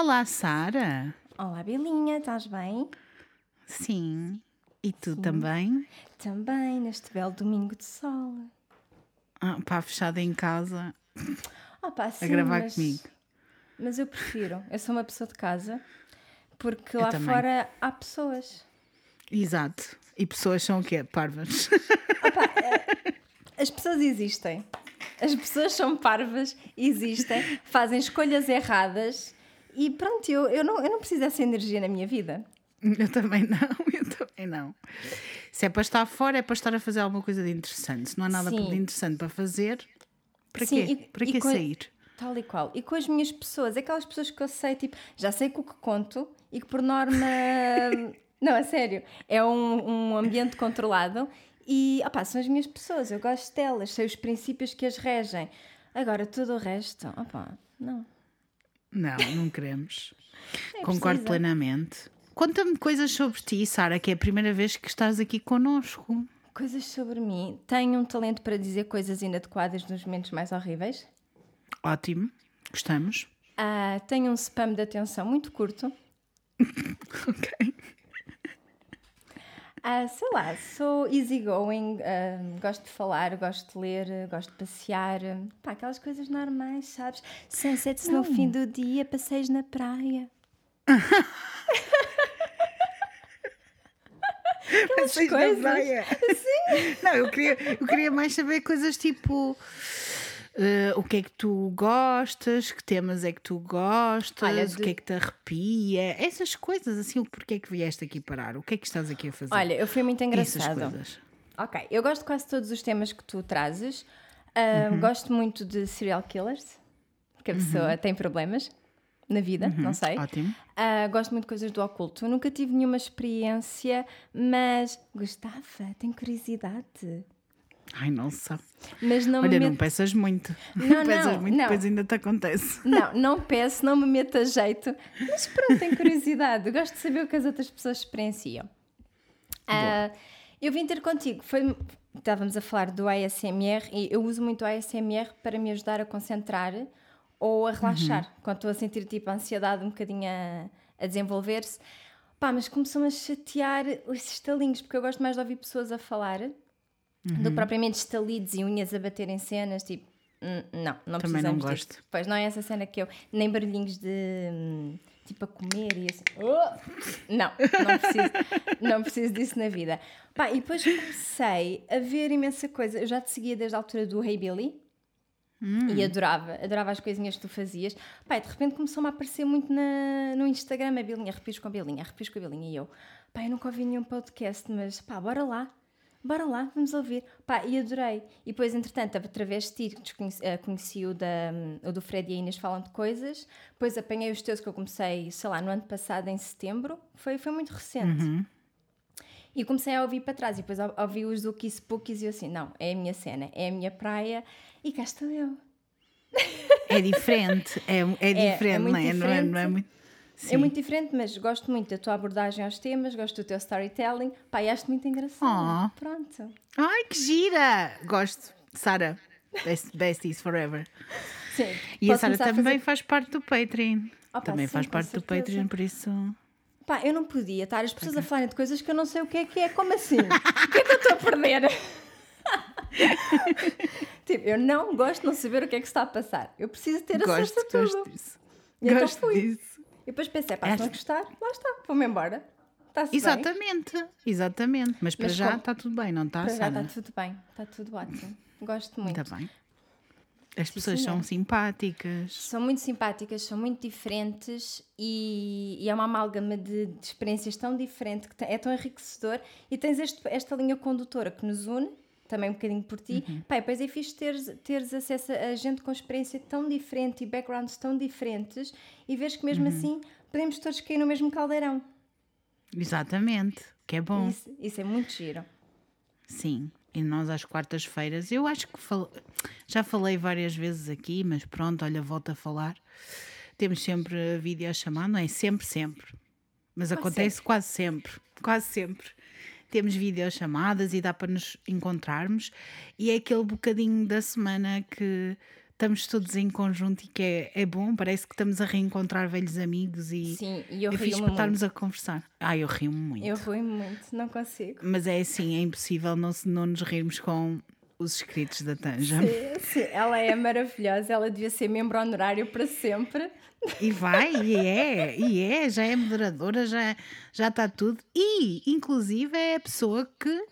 Olá, Sara. Olá, Belinha, estás bem? Sim. E tu também? Também, neste belo domingo de sol. Ah, pá, fechada em casa Oh, pá, sim, a gravar mas, comigo. Mas eu prefiro. Eu sou uma pessoa de casa porque Eu lá também. fora há pessoas. Exato. E pessoas são o quê? Parvas. As pessoas existem. As pessoas são parvas, existem, fazem escolhas erradas e pronto, eu, eu, não, eu não preciso dessa energia na minha vida. Eu também não, eu também não. Se é para estar fora, é para estar a fazer alguma coisa de interessante. Se não há nada Sim. de interessante para fazer, para Sim, quê? e- para e que co- sair? Tal e qual. E com as minhas pessoas, aquelas pessoas que eu sei, tipo, já sei com o que conto e que por norma. não, a sério, é um, um ambiente controlado e, opá, são as minhas pessoas, eu gosto delas, sei os princípios que as regem. Agora, tudo o resto, opá, não. Não, não queremos. É Concordo precisa. plenamente. Conta-me coisas sobre ti, Sara, que é a primeira vez que estás aqui connosco. Coisas sobre mim. Tenho um talento para dizer coisas inadequadas nos momentos mais horríveis. Ótimo, gostamos. Ah, tenho um spam de atenção muito curto. Ok. Ah, sei lá, sou easygoing, ah, gosto de falar, gosto de ler, gosto de passear, pá, aquelas coisas normais, sabes? Sunsets no fim do dia, passeios na praia. Vocês na coisas. praia. Não, eu queria, eu queria mais saber coisas tipo. Eh, o que é que tu gostas? Que temas é que tu gostas? Olha, O de- que é que te arrepia? Essas coisas, assim, o porquê é que vieste aqui parar? O que é que estás aqui a fazer? Olha, eu fui muito coisas. Ok, eu gosto de quase todos os temas que tu trazes. Ah, Uhum. Gosto muito de serial killers, porque a pessoa tem problemas na vida, não sei. Uhum. Ótimo. Ah, gosto muito de coisas do oculto. Nunca tive nenhuma experiência, mas gostava, tenho curiosidade. Ai, não sabe. Mas não Olha, me não meto... peças muito. Não, peças não, muito, não. depois ainda te acontece. Não, não peço, não me meto a jeito. Mas pronto, tenho curiosidade. Gosto de saber o que as outras pessoas experienciam. Ah, eu vim ter contigo. Foi... Estávamos a falar do ASMR e eu uso muito o ASMR para me ajudar a concentrar ou a relaxar. Uhum. Quando estou a sentir tipo a ansiedade um bocadinho a, a desenvolver-se. Pá, mas começou-me a chatear os estalinhos, porque eu gosto mais de ouvir pessoas a falar Uhum. do que propriamente estalidos e unhas a bater em cenas, tipo, hum, não, não Também não gosto. Pois não é essa cena que eu, nem barulhinhos de hum, tipo a comer e assim. Oh! Não, não preciso, não preciso disso na vida. Pá, e depois comecei a ver imensa coisa. Eu já te seguia desde a altura do Hey Billy. E adorava, adorava as coisinhas que tu fazias. E de repente começou-me a aparecer muito na, no Instagram a Belinha, arrepios com a Belinha, arrepios com a Belinha. E eu, pá, eu nunca ouvi nenhum podcast, mas pá, bora lá, bora lá, vamos ouvir. Pá, e adorei. E depois, entretanto, através de ti, desconheci, eh, conheci o, da, o do Fred e a Inês falam de coisas. Depois apanhei os teus que eu comecei, sei lá, no ano passado, em setembro. Foi, foi muito recente. E comecei a ouvir para trás e depois ou- ouvi os do Kiss Pookies e eu assim, não, é a minha cena, é a minha praia e cá estou eu. É diferente. É, é diferente, muito não é? Não é, não é diferente. Muito. É muito diferente, mas gosto muito da tua abordagem aos temas, gosto do teu storytelling. Pá, e acho muito engraçado. Oh. Pronto. Ai, que gira! Gosto. Sara, best, besties forever. Sim. E a Sara também fazer- faz parte do Patreon. Também sim, faz parte do. Patreon, por isso. Pá, eu não podia estar as pessoas a falarem de coisas que eu não sei o que é que é. Como assim? O que é que eu estou a perder? tipo, eu não gosto de não saber o que é que está a passar. Eu preciso ter acesso Gosto, a tudo. gosto disso. E então gosto fui. disso. E depois pensei, pá, se não gostar, lá está, vou-me embora. Está-se bem. Exatamente, exatamente. Mas para Mas já como- está tudo bem, não está, Para já Sara? está tudo bem, está tudo ótimo. Gosto muito. Ainda bem. As pessoas senhora. são simpáticas. São muito simpáticas, são muito diferentes e, e é uma amálgama de, de experiências tão diferente que é tão enriquecedor. E tens este- esta linha condutora que nos une, também um bocadinho por ti. Uhum. Pá, e depois é fixe teres, teres acesso a gente com experiência tão diferente e backgrounds tão diferentes e veres que mesmo Uhum. assim podemos todos cair no mesmo caldeirão. Exatamente, que é bom. Isso, isso é muito giro. Sim, e nós às quartas-feiras, eu acho que fal- já falei várias vezes aqui, mas pronto, olha, volto a falar. Temos sempre a videochamada, não é? Sempre, sempre. Mas acontece quase sempre, quase sempre. Temos videochamadas e dá para nos encontrarmos. E é aquele bocadinho da semana que estamos todos em conjunto e que é, é bom, parece que estamos a reencontrar velhos amigos e Sim, e eu é fixe rio-me para estarmos a conversar. Ah, eu rio-me muito. Eu rio muito, não consigo. Mas é assim, é impossível não, não nos rirmos com os escritos da Tanja. Sim, sim, ela é maravilhosa, ela devia ser membro honorário para sempre. E vai, e é, e é, já é moderadora, já, já está tudo. E, inclusive, é a pessoa que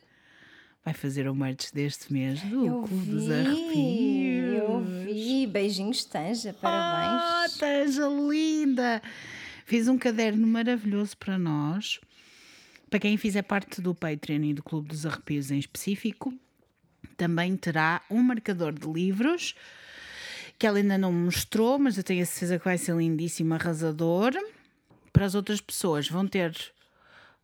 vai fazer o merch deste mês do Eu Clube dos vi, Arrepios. eu vi. Beijinhos, Tanja, parabéns. Oh, Tanja linda! Fiz um caderno maravilhoso para nós. Para quem fizer parte do Patreon e do Clube dos Arrepios em específico, também terá um marcador de livros que ela ainda não mostrou, mas eu tenho a certeza que vai ser lindíssimo, arrasador. Para as outras pessoas, vão ter.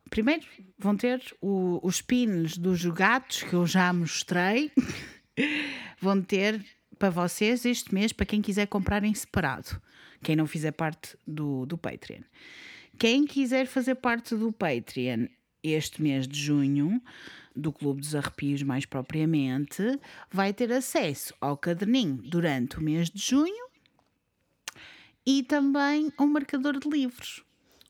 Primeiro, vão ter o- os pins dos gatos que eu já mostrei. vão ter para vocês este mês, para quem quiser comprar em separado. Quem não fizer parte do, do Patreon. Quem quiser fazer parte do Patreon este mês de junho, do Clube dos Arrepios mais propriamente, vai ter acesso ao caderninho durante o mês de junho e também a um marcador de livros.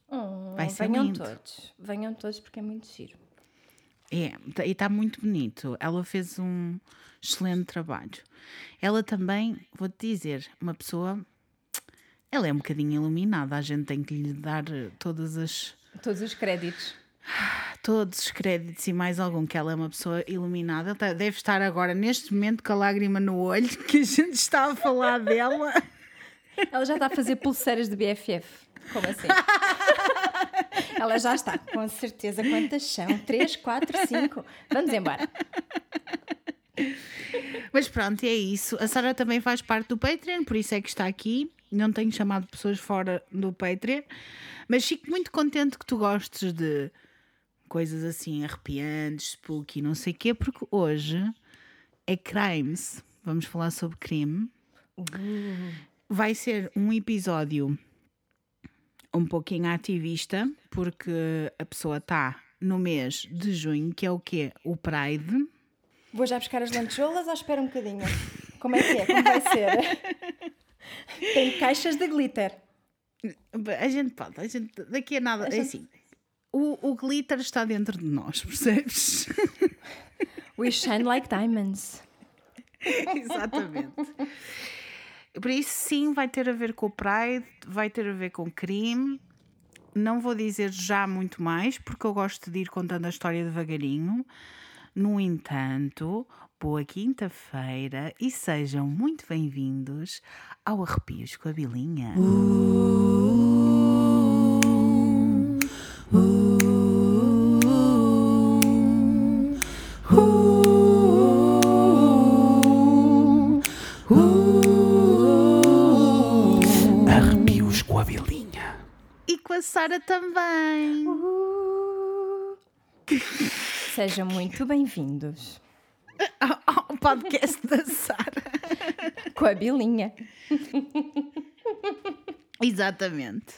Oh, Vai ser venham lindo. todos, venham todos porque é muito giro. É, tá- e está muito bonito. Ela fez um excelente trabalho. Ela também, vou-te dizer, uma pessoa. Ela é um bocadinho iluminada, a gente tem que lhe dar todas as. Todos os créditos. Todos os créditos e mais algum que ela é uma pessoa iluminada. Tá- deve estar agora, neste momento, com a lágrima no olho, que a gente está a falar dela. Ela já está a fazer pulseiras de BFF. Como assim? Ela já está, com certeza. Quantas são? Três, quatro, cinco. Vamos embora. Mas pronto, é isso. A Sara também faz parte do Patreon, por isso é que está aqui. Não tenho chamado pessoas fora do Patreon, mas fico muito contente que tu gostes de coisas assim arrepiantes, spooky, não sei o quê, porque hoje é crimes. Vamos falar sobre crime. Vai ser um episódio um pouquinho ativista, porque a pessoa está no mês de junho, que é o quê? O Pride. Vou já buscar as lantejoulas ou espera um bocadinho? Como é que é? Como vai ser? Tem caixas de glitter. A gente pode, a gente, daqui a nada, é gente- assim. O, o glitter está dentro de nós, percebes? We shine like diamonds. Exatamente. Por isso, sim, vai ter a ver com o Pride, vai ter a ver com crime. Não vou dizer já muito mais, porque eu gosto de ir contando a história devagarinho. No entanto, boa quinta-feira e sejam muito bem-vindos ao Arrepios com a Bilinha. Arrepios com a Sara também. Sejam muito bem-vindos. Ao podcast da Sara. Com a bilinha. Exatamente.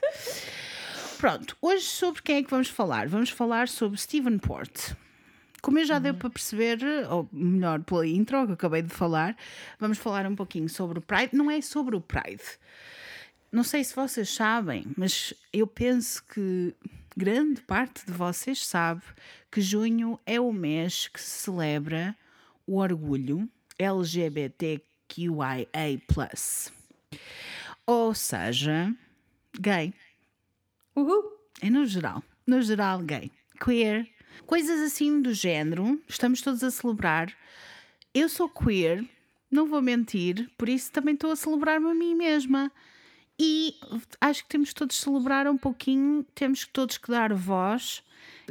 Pronto, hoje sobre quem é que vamos falar? Vamos falar sobre Stephen Port. Como eu já deu para perceber, ou melhor, pela intro que acabei de falar, vamos falar um pouquinho sobre o Pride. Não é sobre o Pride. Não sei se vocês sabem, mas eu penso que grande parte de vocês sabe que junho é o mês que se celebra o orgulho LGBTQIA+. Ou seja, gay. Uhul. É no geral. No geral, gay. Queer. Coisas assim do género. Estamos todos a celebrar. Eu sou queer, não vou mentir, por isso também estou a celebrar-me a mim mesma. E acho que temos todos de celebrar um pouquinho, temos que todos que dar voz.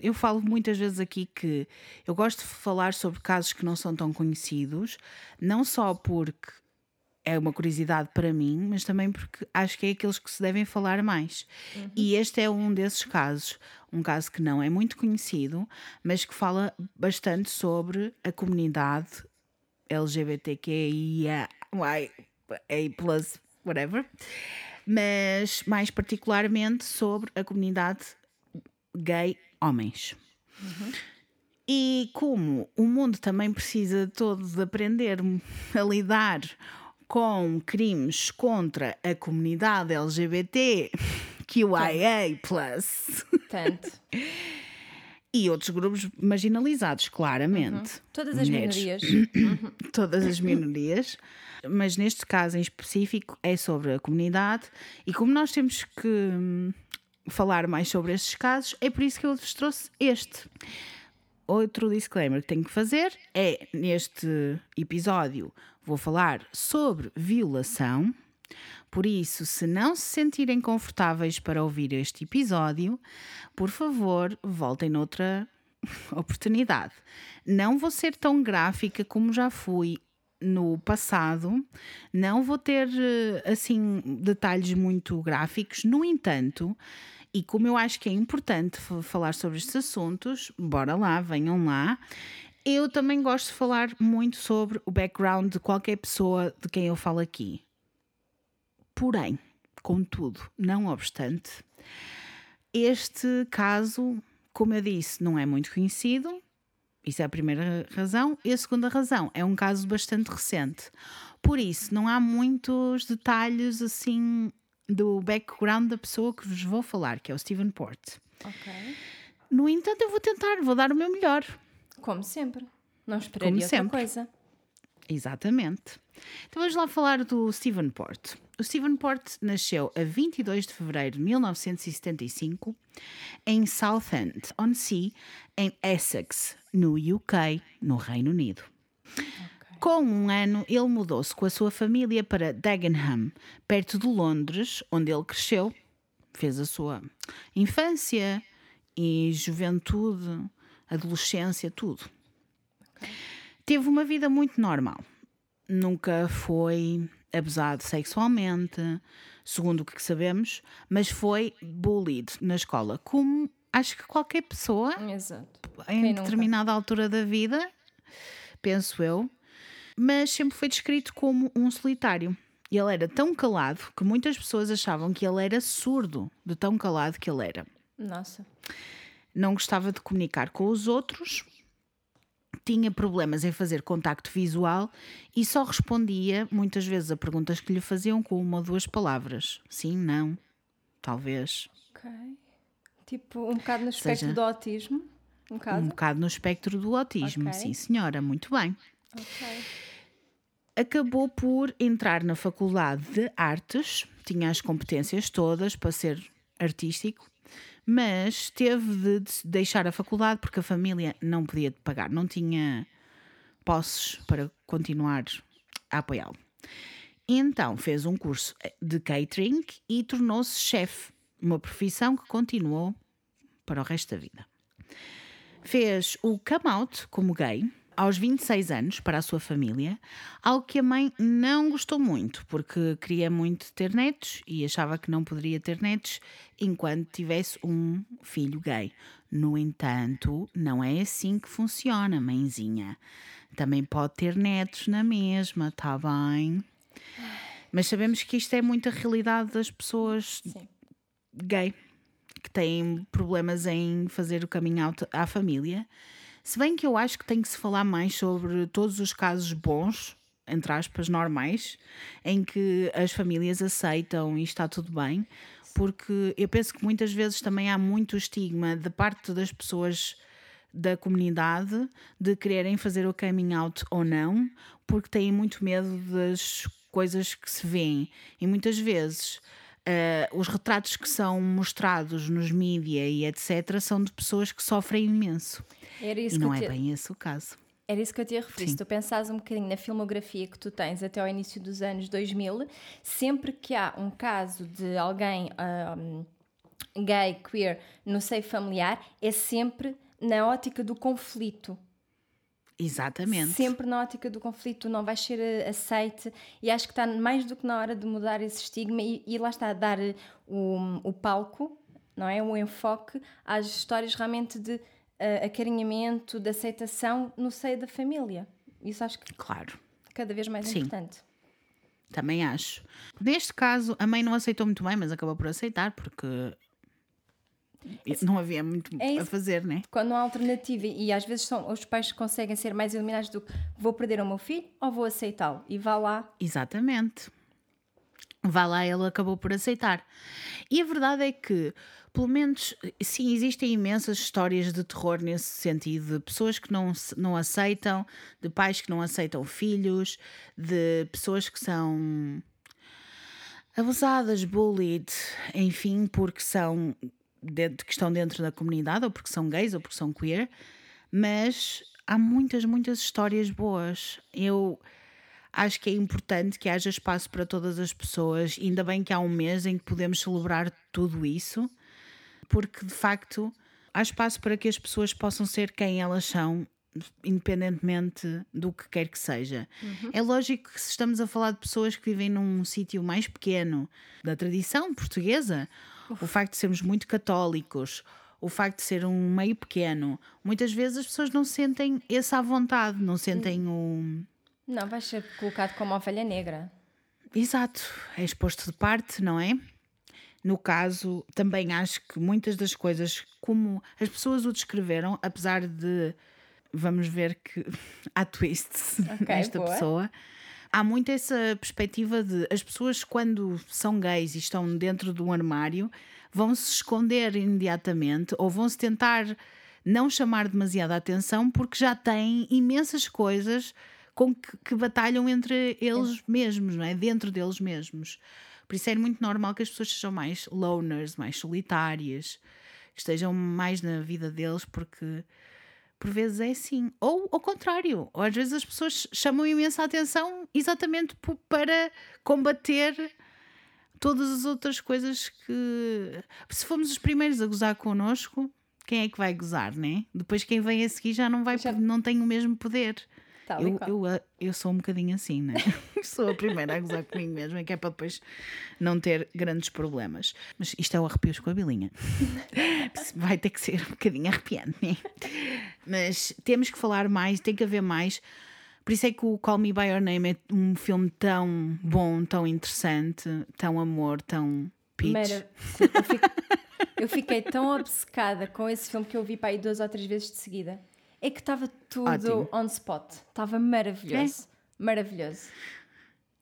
Eu falo muitas vezes aqui que eu gosto de falar sobre casos que não são tão conhecidos, não só porque é uma curiosidade para mim, mas também porque acho que é aqueles que se devem falar mais. E este é um desses casos, um caso que não é muito conhecido, mas que fala bastante sobre a comunidade LGBTQIA, A+, whatever, mas mais particularmente sobre a comunidade gay homens. E como o mundo também precisa todo de aprender a lidar com crimes contra a comunidade LGBT, QIA+, Tanto. e outros grupos marginalizados, claramente. Todas as Mulheres. minorias. todas as minorias, mas neste caso em específico é sobre a comunidade e como nós temos que hum, falar mais sobre estes casos, é por isso que eu vos trouxe este. Outro disclaimer que tenho que fazer é neste episódio vou falar sobre violação. Por isso, se não se sentirem confortáveis para ouvir este episódio, por favor, voltem noutra oportunidade. Não vou ser tão gráfica como já fui no passado, não vou ter eh, assim detalhes muito gráficos. No entanto, e como eu acho que é importante fa- falar sobre estes assuntos, bora lá, venham lá. Eu também gosto de falar muito sobre o background de qualquer pessoa de quem eu falo aqui. Porém, contudo, não obstante, este caso, como eu disse, não é muito conhecido. Isso é a primeira razão. E a segunda razão é um caso bastante recente. Por isso, não há muitos detalhes assim do background da pessoa que vos vou falar, que é o Stephen Port. ok. No entanto, eu vou tentar, vou dar o meu melhor. Como sempre. Não esperaria Como outra sempre. coisa. Exatamente. Então vamos lá falar do Stephen Port. O Stephen Port nasceu a 22 de fevereiro de 1975 em Southend-on-Sea, em Essex, no UK, no Reino Unido. Com um ano, ele mudou-se com a sua família para Dagenham, perto de Londres, onde ele cresceu, fez a sua infância e juventude, adolescência, tudo. Teve uma vida muito normal. Nunca foi abusado sexualmente, segundo o que sabemos, mas foi bullied na escola, como acho que qualquer pessoa Exato. em Quem nunca? determinada altura da vida, penso eu, mas sempre foi descrito como um solitário. E ele era tão calado que muitas pessoas achavam que ele era surdo, de tão calado que ele era. Nossa. Não gostava de comunicar com os outros, tinha problemas em fazer contacto visual e só respondia muitas vezes a perguntas que lhe faziam com uma ou duas palavras. Sim, não, talvez. Ok. Tipo, um bocado no espectro Seja- do autismo. Um Um bocado. bocado no espectro do autismo. Ok. Sim, senhora, muito bem. Ok. acabou por entrar na Faculdade de Artes, tinha as competências todas para ser artístico, mas teve de de deixar a faculdade porque a família não podia pagar, não tinha posses para continuar a apoiá-lo. Então fez um curso de catering e tornou-se chefe, uma profissão que continuou para o resto da vida. Fez o come out como gay aos 26 anos para a sua família, algo que a mãe não gostou muito, porque queria muito ter netos e achava que não poderia ter netos enquanto tivesse um filho gay. No entanto, não é assim que funciona, mãezinha. Também pode ter netos na mesma, tá bem? Mas sabemos que isto é muito a realidade das pessoas Sim. gay que têm problemas em fazer o coming out à família. Se bem que eu acho que tem que se falar mais sobre todos os casos bons, entre aspas, normais, em que as famílias aceitam e está tudo bem, porque eu penso que muitas vezes também há muito estigma da parte das pessoas da comunidade de quererem fazer o coming out ou não, porque têm muito medo das coisas que se veem. E muitas vezes eh, os retratos que são mostrados nos mídia e etc. são de pessoas que sofrem imenso. Era isso E não eu é te- bem esse o caso. Era isso que eu te ia referir. Sim. Se tu pensares um bocadinho na filmografia que tu tens até ao início dos anos 2000, sempre que há um caso de alguém ahm, gay, queer, no seio familiar, é sempre na ótica do conflito. Exatamente. Sempre na ótica do conflito, não vais ser eh, aceite. E acho que está mais do que na hora de mudar esse estigma e, e lá está, dar eh, o, o palco, não é? O enfoque às histórias realmente de eh, acarinhamento, de aceitação no seio da família. Isso acho que Claro. cada vez mais Sim. importante. Também acho. Neste caso, a mãe não aceitou muito bem, mas acabou por aceitar, porque Não havia muito É a fazer, né? Quando não há alternativa, e às vezes são, os pais conseguem ser mais iluminados do que vou perder o meu filho ou vou aceitá-lo? E vá lá. Exatamente. Vá lá, ele acabou por aceitar. E a verdade é que, pelo menos, sim, existem imensas histórias de terror nesse sentido, de pessoas que não, não aceitam, de pais que não aceitam filhos, de pessoas que são abusadas, bullied, enfim, porque são de, que estão dentro da comunidade, ou porque são gays, ou porque são queer, mas há muitas, muitas histórias boas. Eu acho que é importante que haja espaço para todas as pessoas, ainda bem que há um mês em que podemos celebrar tudo isso, porque de facto há espaço para que as pessoas possam ser quem elas são, independentemente do que quer que seja. É lógico que se estamos a falar de pessoas que vivem num sítio mais pequeno da tradição portuguesa, o facto de sermos muito católicos, o facto de ser um meio pequeno, muitas vezes as pessoas não sentem esse à vontade, não sentem o. Não, vais ser colocado como ovelha negra. Exato, é exposto de parte, não é? No caso, também acho que muitas das coisas, como as pessoas o descreveram, apesar de vamos ver que há twists Ok, nesta boa. pessoa, há muito essa perspectiva de as pessoas, quando são gays e estão dentro de um armário, vão se esconder imediatamente ou vão se tentar não chamar demasiada atenção porque já têm imensas coisas com que, que batalham entre eles mesmos, não é? Dentro deles mesmos. Por isso é muito normal que as pessoas sejam mais loners, mais solitárias, que estejam mais na vida deles, porque por vezes é assim. Ou ao contrário, ou às vezes as pessoas chamam imensa atenção exatamente para combater todas as outras coisas que. Se formos os primeiros a gozar connosco, quem é que vai gozar, né? Depois quem vem a seguir já não vai, Já- não tem o mesmo poder. Tal e Eu, qual. eu, eu sou um bocadinho assim, né? sou a primeira a gozar comigo mesmo, é que é para depois não ter grandes problemas. Mas isto é o arrepios com a bilinha. Vai ter que ser um bocadinho arrepiante, né? Mas temos que falar mais, tem que haver mais. Por isso é que o Call Me By Your Name é um filme tão bom, tão interessante, tão amor, tão pitch. Sim, eu, fico- eu fiquei tão obcecada com esse filme que eu vi para aí duas ou três vezes de seguida. É que estava tudo Ótimo. on spot. Estava maravilhoso. Maravilhoso.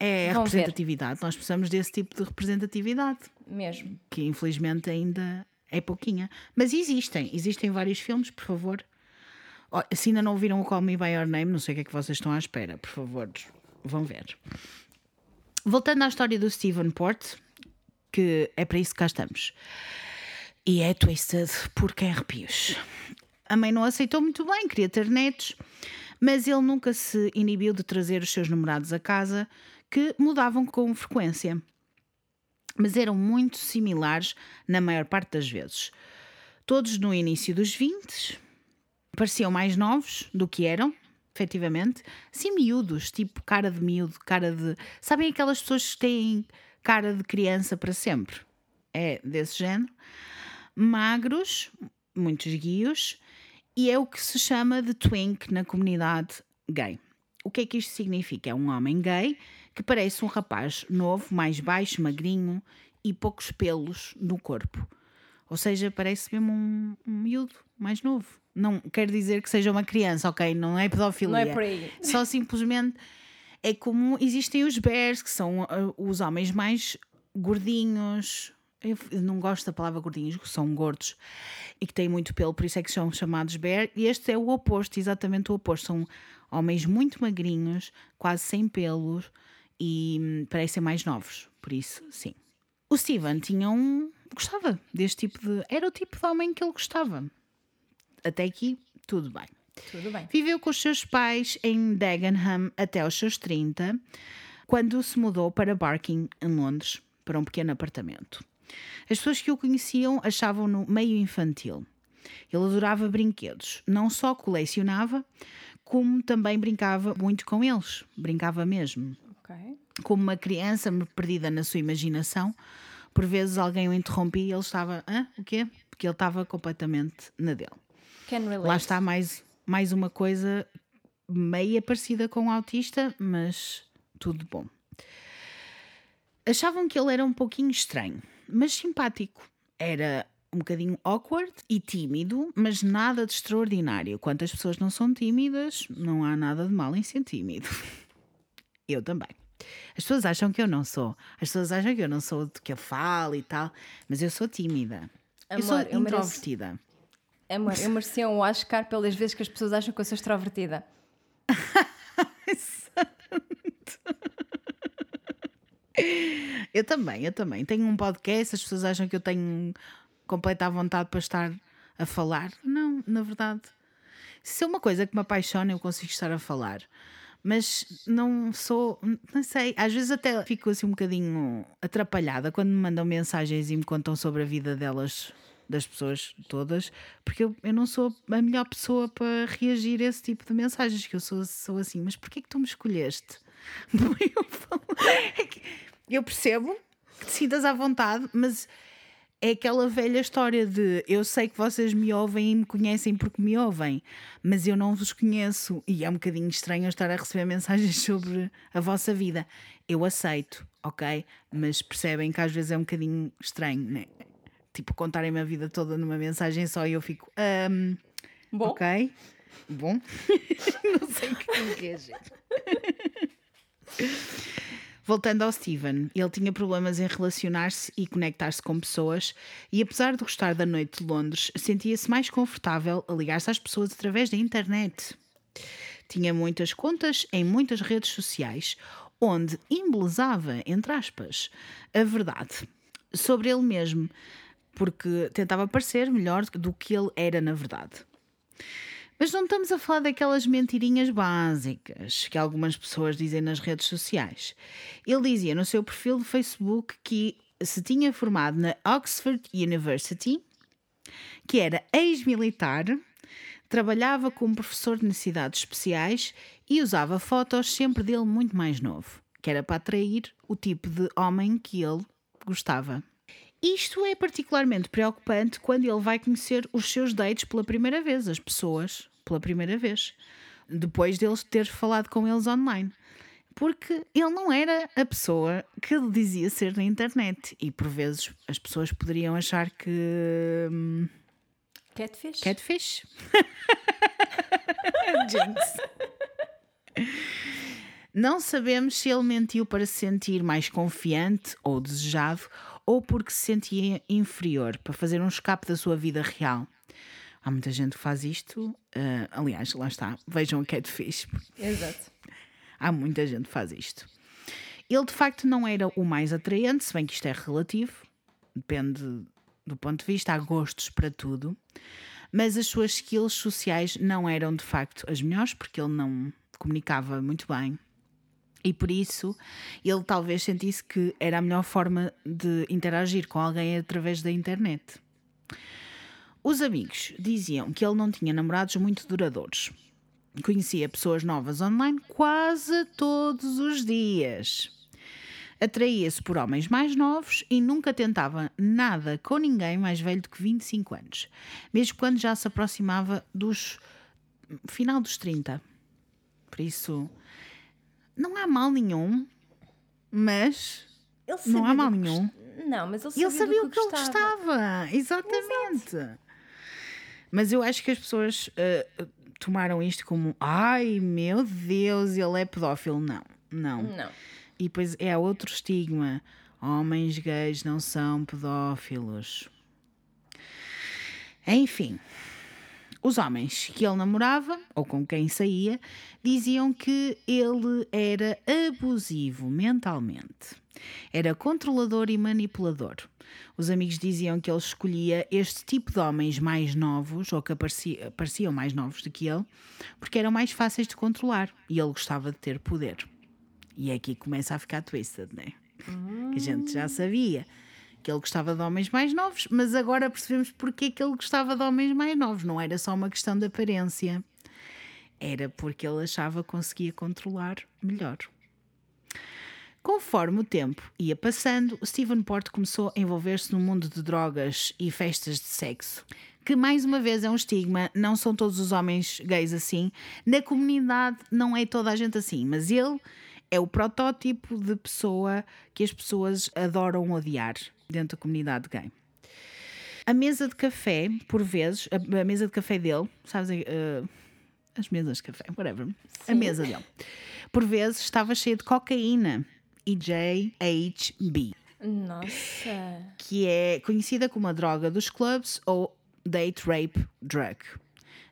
É a Vão ver. representatividade. Nós precisamos desse tipo de representatividade. Mesmo. que infelizmente ainda é pouquinha. Mas existem, existem vários filmes, por favor. Ó, Se ainda não viram o Call Me By Your Name, não sei o que é que vocês estão à espera, por favor, vão ver. Voltando à história do Stephen Port, que é para isso que cá estamos. E é twisted porque é arrepios. A mãe não aceitou muito bem, queria ter netos, mas ele nunca se inibiu de trazer os seus namorados a casa, que mudavam com frequência mas eram muito similares na maior parte das vezes. Todos no início dos 20, pareciam mais novos do que eram, efetivamente, assim miúdos, tipo cara de miúdo, cara de. Sabem aquelas pessoas que têm cara de criança para sempre? É desse género. Magros, muitos guios, e é o que se chama de twink na comunidade gay. O que é que isto significa? É um homem gay que parece um rapaz novo, mais baixo, magrinho e poucos pelos no corpo. Ou seja, parece mesmo um, um miúdo mais novo. Não quer dizer que seja uma criança, ok? Não é pedofilia. Não é por aí. Só simplesmente é como existem os bears, que são uh, os homens mais gordinhos. Eu não gosto da palavra gordinhos, que são gordos e que têm muito pelo, por isso é que são chamados bear. E este é o oposto, exatamente o oposto. São homens muito magrinhos, quase sem pelos e hum, parecem mais novos. Por isso, sim. O Steven tinha um. gostava deste tipo de. Era o tipo de homem que ele gostava. Até aqui, tudo bem. Tudo bem. Viveu com os seus pais em Dagenham até aos seus 30, quando se mudou para Barking, em Londres, para um pequeno apartamento. As pessoas que o conheciam achavam-no meio infantil. Ele adorava brinquedos, não só colecionava, como também brincava muito com eles. Brincava mesmo. Ok. Como uma criança perdida na sua imaginação, por vezes alguém o interrompia e ele estava. Hã? O quê? Porque ele estava completamente na dele. Lá está mais, mais uma coisa meia parecida com o autista, mas tudo bom. Achavam que ele era um pouquinho estranho, mas simpático. Era um bocadinho awkward e tímido, mas nada de extraordinário. Quantas pessoas não são tímidas, não há nada de mal em ser tímido. Eu também. As pessoas acham que eu não sou. As pessoas acham que eu não sou do que eu falo e tal, mas eu sou tímida. eu Amor, sou eu mereço- introvertida. Amor, eu merecia um Oscar pelas vezes que as pessoas acham que eu sou extrovertida. Eu também, eu também. Tenho um podcast, as pessoas acham que eu tenho completa vontade para estar a falar. Não, na verdade. Se é uma coisa que me apaixona, eu consigo estar a falar. Mas não sou, não sei, às vezes até fico assim um bocadinho atrapalhada quando me mandam mensagens e me contam sobre a vida delas, das pessoas todas, porque eu, eu não sou a melhor pessoa para reagir a esse tipo de mensagens, que eu sou, sou assim, mas porquê que tu me escolheste? Eu, falo- é que eu percebo que te sintas à vontade, mas é aquela velha história de eu sei que vocês me ouvem e me conhecem porque me ouvem, mas eu não vos conheço e é um bocadinho estranho eu estar a receber mensagens sobre a vossa vida. Eu aceito, ok? Mas percebem que às vezes é um bocadinho estranho, né? Tipo, contarem-me a vida toda numa mensagem só e eu fico, "Ahm, Bom, ok, bom, não sei o que que é, gente. Voltando ao Steven, ele tinha problemas em relacionar-se e conectar-se com pessoas, e apesar de gostar da noite de Londres, sentia-se mais confortável a ligar-se às pessoas através da internet. Tinha muitas contas em muitas redes sociais, onde embelezava, entre aspas, a verdade sobre ele mesmo, porque tentava parecer melhor do que ele era na verdade. Mas não estamos a falar daquelas mentirinhas básicas que algumas pessoas dizem nas redes sociais. Ele dizia no seu perfil de Facebook que se tinha formado na Oxford University, que era ex-militar, trabalhava como professor de necessidades especiais e usava fotos sempre dele muito mais novo, que era para atrair o tipo de homem que ele gostava. Isto é particularmente preocupante quando ele vai conhecer os seus dates pela primeira vez, as pessoas pela primeira vez, depois dele ter falado com eles online. Porque ele não era a pessoa que ele dizia ser na internet. E por vezes as pessoas poderiam achar que. hum, catfish. Catfish? Jinx. Não sabemos se ele mentiu para se sentir mais confiante ou desejado ou porque se sentia inferior para fazer um escape da sua vida real. Há muita gente que faz isto. ah, aliás, lá está. Vejam o Catfish. Exato. Há muita gente que faz isto. Ele de facto não era o mais atraente, se bem que isto é relativo, depende do ponto de vista, há gostos para tudo, mas as suas skills sociais não eram de facto as melhores, porque ele não comunicava muito bem. E por isso ele talvez sentisse que era a melhor forma de interagir com alguém através da internet. Os amigos diziam que ele não tinha namorados muito duradouros. Conhecia pessoas novas online quase todos os dias. Atraía-se por homens mais novos e nunca tentava nada com ninguém mais velho do que 25 anos, mesmo quando já se aproximava dos final dos 30. Por isso, não há mal nenhum, mas Ele Não há mal que nenhum. Não, mas ele sabia, ele sabia o que ele gostava. Exatamente. Mas eu acho que as pessoas eh, tomaram isto como ai meu Deus, ele é pedófilo. Não, não. Não. E depois é outro estigma. Homens gays não são pedófilos. Enfim, os homens que ele namorava, ou com quem saía, diziam que ele era abusivo mentalmente. Era controlador e manipulador. Os amigos diziam que ele escolhia este tipo de homens mais novos, ou que aparecia- pareciam mais novos do que ele, porque eram mais fáceis de controlar e ele gostava de ter poder. E é aqui começa a ficar twisted, né? Que a gente já sabia que ele gostava de homens mais novos, mas agora percebemos porque é que ele gostava de homens mais novos. Não era só uma questão de aparência, era porque ele achava que conseguia controlar melhor. Conforme o tempo ia passando, Stephen Port começou a envolver-se no mundo de drogas e festas de sexo. Que mais uma vez é um estigma, não são todos os homens gays assim. Na comunidade não é toda a gente assim, mas ele é o protótipo de pessoa que as pessoas adoram odiar dentro da comunidade gay. A mesa de café, por vezes, a, mesa de café dele, sabes, uh, as mesas de café, whatever, a mesa dele, por vezes estava cheia de cocaína e JHB, Nossa. que é conhecida como a droga dos clubs ou date rape drug.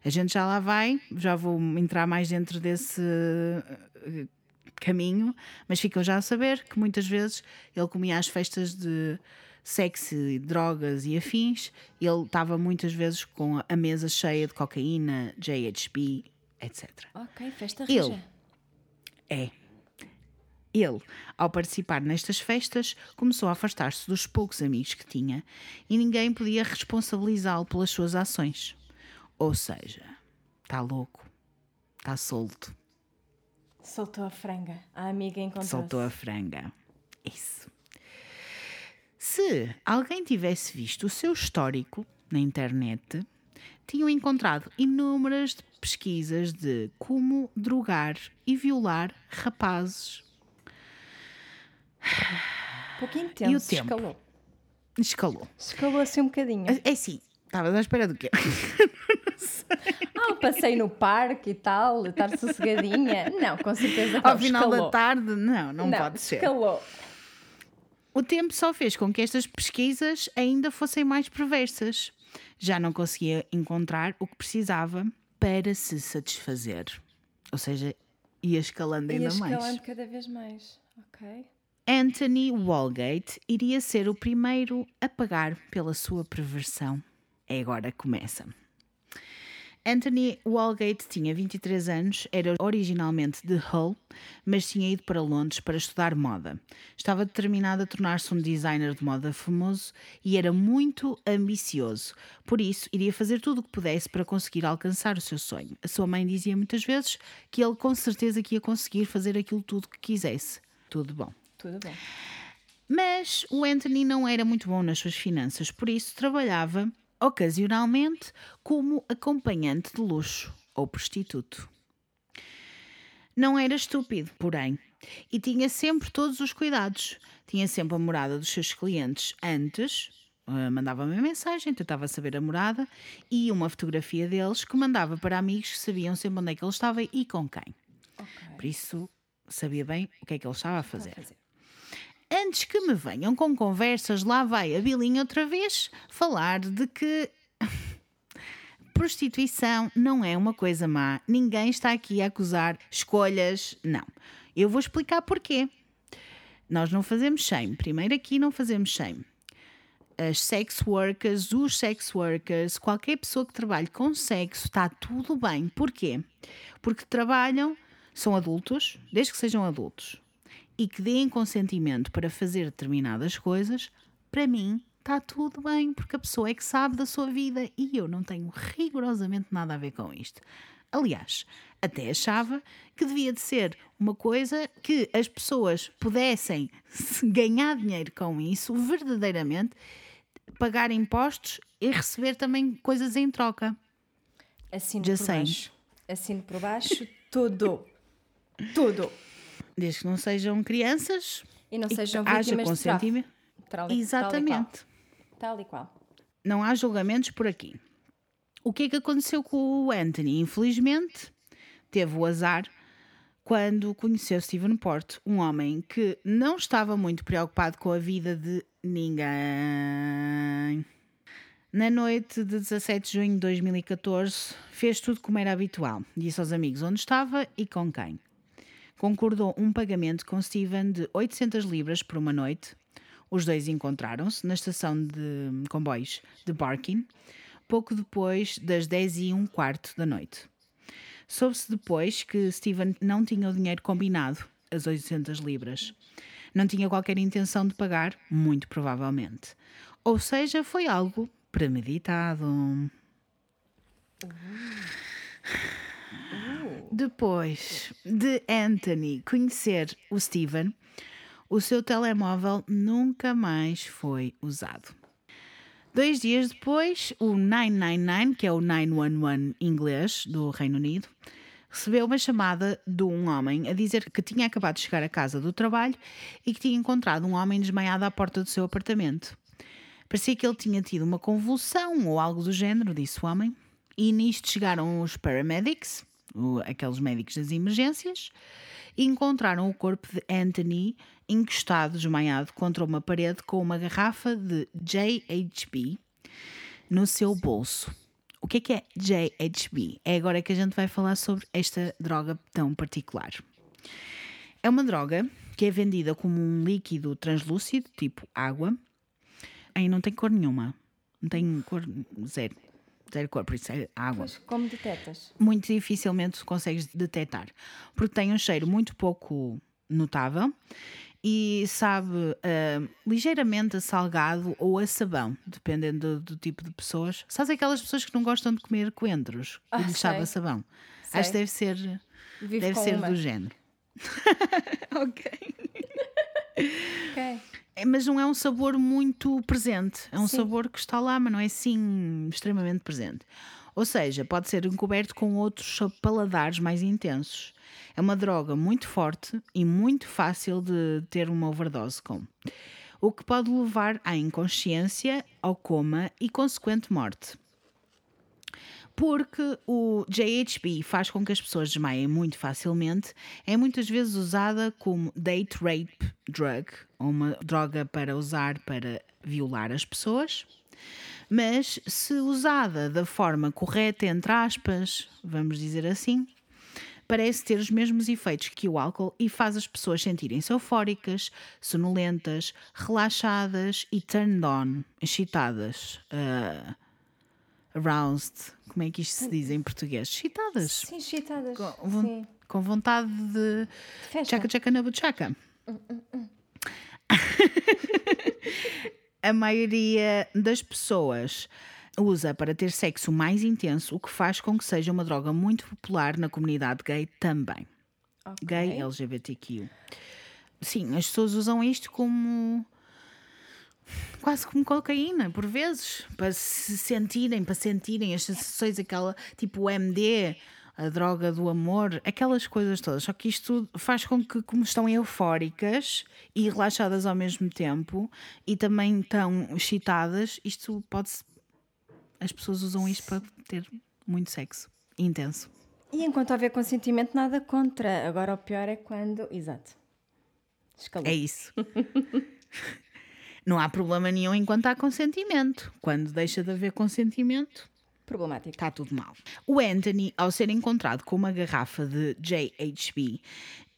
A gente já lá vai, já vou entrar mais dentro desse uh, caminho, mas ficam já a saber que muitas vezes ele comia as festas de sexo, drogas e afins, ele estava muitas vezes com a mesa cheia de cocaína, JHB, etc. Ok, festa Ele. rija. É. Ele, ao participar nestas festas, começou a afastar-se dos poucos amigos que tinha e ninguém podia responsabilizá-lo pelas suas ações. Ou seja, está louco, está solto, Soltou a franga. A amiga encontrou-se. soltou a franga. Isso. Se alguém tivesse visto o seu histórico na internet, tinham encontrado inúmeras pesquisas de como drogar e violar rapazes. Um pouquinho intenso. E o tempo? Escalou. Escalou. Escalou assim um bocadinho. É assim, estavas à espera do quê? Ah, um passeio no parque e tal, estar sossegadinha. Não, com certeza Ao não, final escalou. da tarde? Não, não, Não, pode ser. escalou. O tempo só fez com que estas pesquisas ainda fossem mais perversas. Já não conseguia encontrar o que precisava para se satisfazer. Ou seja, ia escalando E ainda escalando mais. cada vez mais. Ok. Anthony Walgate iria ser o primeiro a pagar pela sua perversão. É agora que começa. Anthony Walgate tinha 23 anos, era originalmente de Hull, mas tinha ido para Londres para estudar moda. Estava determinado a tornar-se um designer de moda famoso e era muito ambicioso. Por isso, iria fazer tudo o que pudesse para conseguir alcançar o seu sonho. A sua mãe dizia muitas vezes que ele com certeza que ia conseguir fazer aquilo tudo que quisesse. Tudo bom. Tudo bem. Mas o Anthony não era muito bom nas suas finanças, por isso trabalhava ocasionalmente como acompanhante de luxo ou prostituto. Não era estúpido, porém, e tinha sempre todos os cuidados. Tinha sempre a morada dos seus clientes antes, eh, mandava-me uma mensagem, tentava saber a morada e uma fotografia deles que mandava para amigos que sabiam sempre onde é que ele estava e com quem. Por isso, sabia bem o que é que ele estava a fazer. fazer. Antes que me venham com conversas, lá vai a Bilinha outra vez falar de que prostituição não é uma coisa má. Ninguém está aqui a acusar escolhas. Não. Eu vou explicar porquê. Nós não fazemos shame. Primeiro, aqui não fazemos shame. As sex workers, os sex workers, qualquer pessoa que trabalhe com sexo, está tudo bem. Porquê? Porque trabalham, são adultos, desde que sejam adultos, e que deem consentimento para fazer determinadas coisas, para mim está tudo bem, porque a pessoa é que sabe da sua vida e eu não tenho rigorosamente nada a ver com isto. Aliás, até achava que devia de ser uma coisa que as pessoas pudessem se ganhar dinheiro com isso, verdadeiramente, pagar impostos e receber também coisas em troca. Assino Já por sei. baixo. Assino por baixo tudo. tudo. Desde que não sejam crianças E não e que sejam haja vítimas de tráfico. consentimento. Tal e- Exatamente. Tal e qual. não há julgamentos por aqui. O que é que aconteceu com o Anthony? Infelizmente, teve o azar quando conheceu Stephen Port, um homem que não estava muito preocupado com a vida de ninguém. Na noite de 17 de junho de 2014, fez tudo como era habitual. Disse aos amigos onde estava e com quem. Concordou um pagamento com Steven de 800 libras por uma noite. Os dois encontraram-se na estação de comboios de Barking, pouco depois das 10 e um quarto da noite. Soube-se depois que Steven não tinha o dinheiro combinado, as 800 libras. Não tinha qualquer intenção de pagar, muito provavelmente. Ou seja, foi algo premeditado. Depois de Anthony conhecer o Steven, o seu telemóvel nunca mais foi usado. Dois dias depois, o 999, que é o 911 inglês do Reino Unido, recebeu uma chamada de um homem a dizer que tinha acabado de chegar à casa do trabalho e que tinha encontrado um homem desmaiado à porta do seu apartamento. Parecia que ele tinha tido uma convulsão ou algo do género, disse o homem. E nisto chegaram os paramedics, aqueles médicos das emergências, encontraram o corpo de Anthony encostado, desmaiado, contra uma parede com uma garrafa de JHB no seu bolso. O que é que é JHB? É agora que a gente vai falar sobre esta droga tão particular. É uma droga que é vendida como um líquido translúcido, tipo água. Aí não tem cor nenhuma. Não tem cor zero. Zero cor, por isso é água. Pois, como detetas? Muito dificilmente consegues detectar. Porque tem um cheiro muito pouco notável e sabe ah, ligeiramente a salgado ou a sabão, dependendo do, do tipo de pessoas. Sabes aquelas pessoas que não gostam de comer coentros? Ah, lhes sabe sei. a sabão? Sei. Acho que deve ser, Vivo deve ser uma. do género. ok. Ok. É, Mas não é um sabor muito presente. É um Sim. sabor que está lá, mas não é assim extremamente presente. Ou seja, pode ser encoberto com outros paladares mais intensos. É uma droga muito forte e muito fácil de ter uma overdose com. O que pode levar à inconsciência, ao coma e consequente morte. Porque o JHB faz com que as pessoas desmaiem muito facilmente, é muitas vezes usada como date rape drug, uma droga para usar para violar as pessoas. Mas se usada da forma correta, entre aspas, vamos dizer assim, parece ter os mesmos efeitos que o álcool e faz as pessoas sentirem-se eufóricas, sonolentas, relaxadas e turned on, excitadas. ah, aroused, como é que isto se diz em português? Excitadas. Sim, excitadas. Com, von- Sim. com vontade de tchaca tchaca na buchaca. A maioria das pessoas usa para ter sexo mais intenso, o que faz com que seja uma droga muito popular na comunidade gay também. Ok. Gay LGBTQ. Sim, as pessoas usam isto como quase como cocaína, por vezes, para se sentirem, para sentirem as sensações, aquela tipo o MD, a droga do amor, aquelas coisas todas. Só que isto faz com que, como estão eufóricas e relaxadas ao mesmo tempo e também tão excitadas, isto pode as pessoas usam isto para ter muito sexo intenso. E enquanto houver consentimento, nada contra. Agora o pior é quando. Exato. Escalou. É isso. Não há problema nenhum enquanto há consentimento. Quando deixa de haver consentimento, Problemático. está tudo mal. O Anthony, ao ser encontrado com uma garrafa de JHB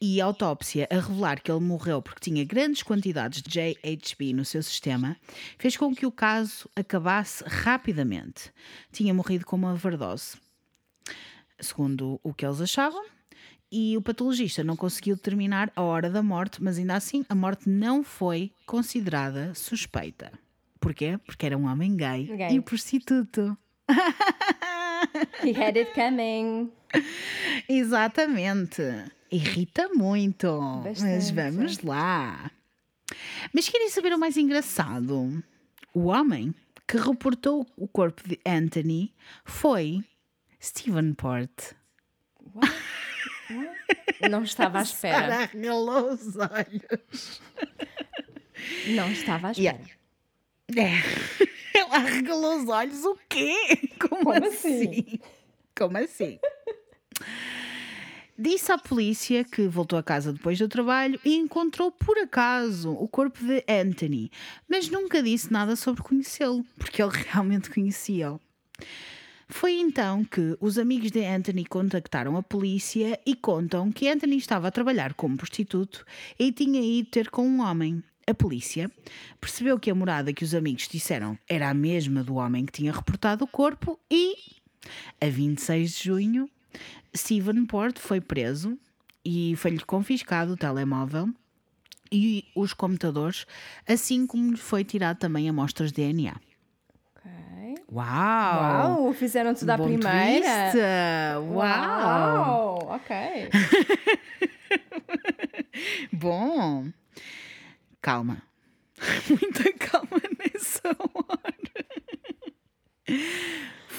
e a autópsia a revelar que ele morreu porque tinha grandes quantidades de JHB no seu sistema, fez com que o caso acabasse rapidamente. Tinha morrido com uma overdose. Segundo o que eles achavam, e o patologista não conseguiu determinar a hora da morte, mas ainda assim a morte não foi considerada suspeita. Porquê? Porque era um homem gay, Gay. e prostituto. He had it coming. Exatamente. Irrita muito. Mas Bastante. vamos lá. Mas querem saber o mais engraçado? O homem que reportou o corpo de Anthony foi Stephen Port. Não estava à espera. Sara arregalou os olhos. Não estava à espera. Yeah. É. Ela arregalou os olhos. O quê? Como, Como assim? assim? Como assim? Disse à polícia que voltou a casa depois do trabalho e encontrou por acaso o corpo de Anthony, mas nunca disse nada sobre conhecê-lo, porque ele realmente conhecia-o. Foi então que os amigos de Anthony contactaram a polícia e contam que Anthony estava a trabalhar como prostituto e tinha ido ter com um homem. A polícia percebeu que a morada que os amigos disseram era a mesma do homem que tinha reportado o corpo e, a 26 de junho, Stephen Port foi preso e foi-lhe confiscado o telemóvel e os computadores, assim como lhe foi tirado também amostras de DNA. Ok. Uau! Uau, fizeram tudo Bom primeira. Uau! Uau, ok. Bom! Calma. Muita calma nessa hora.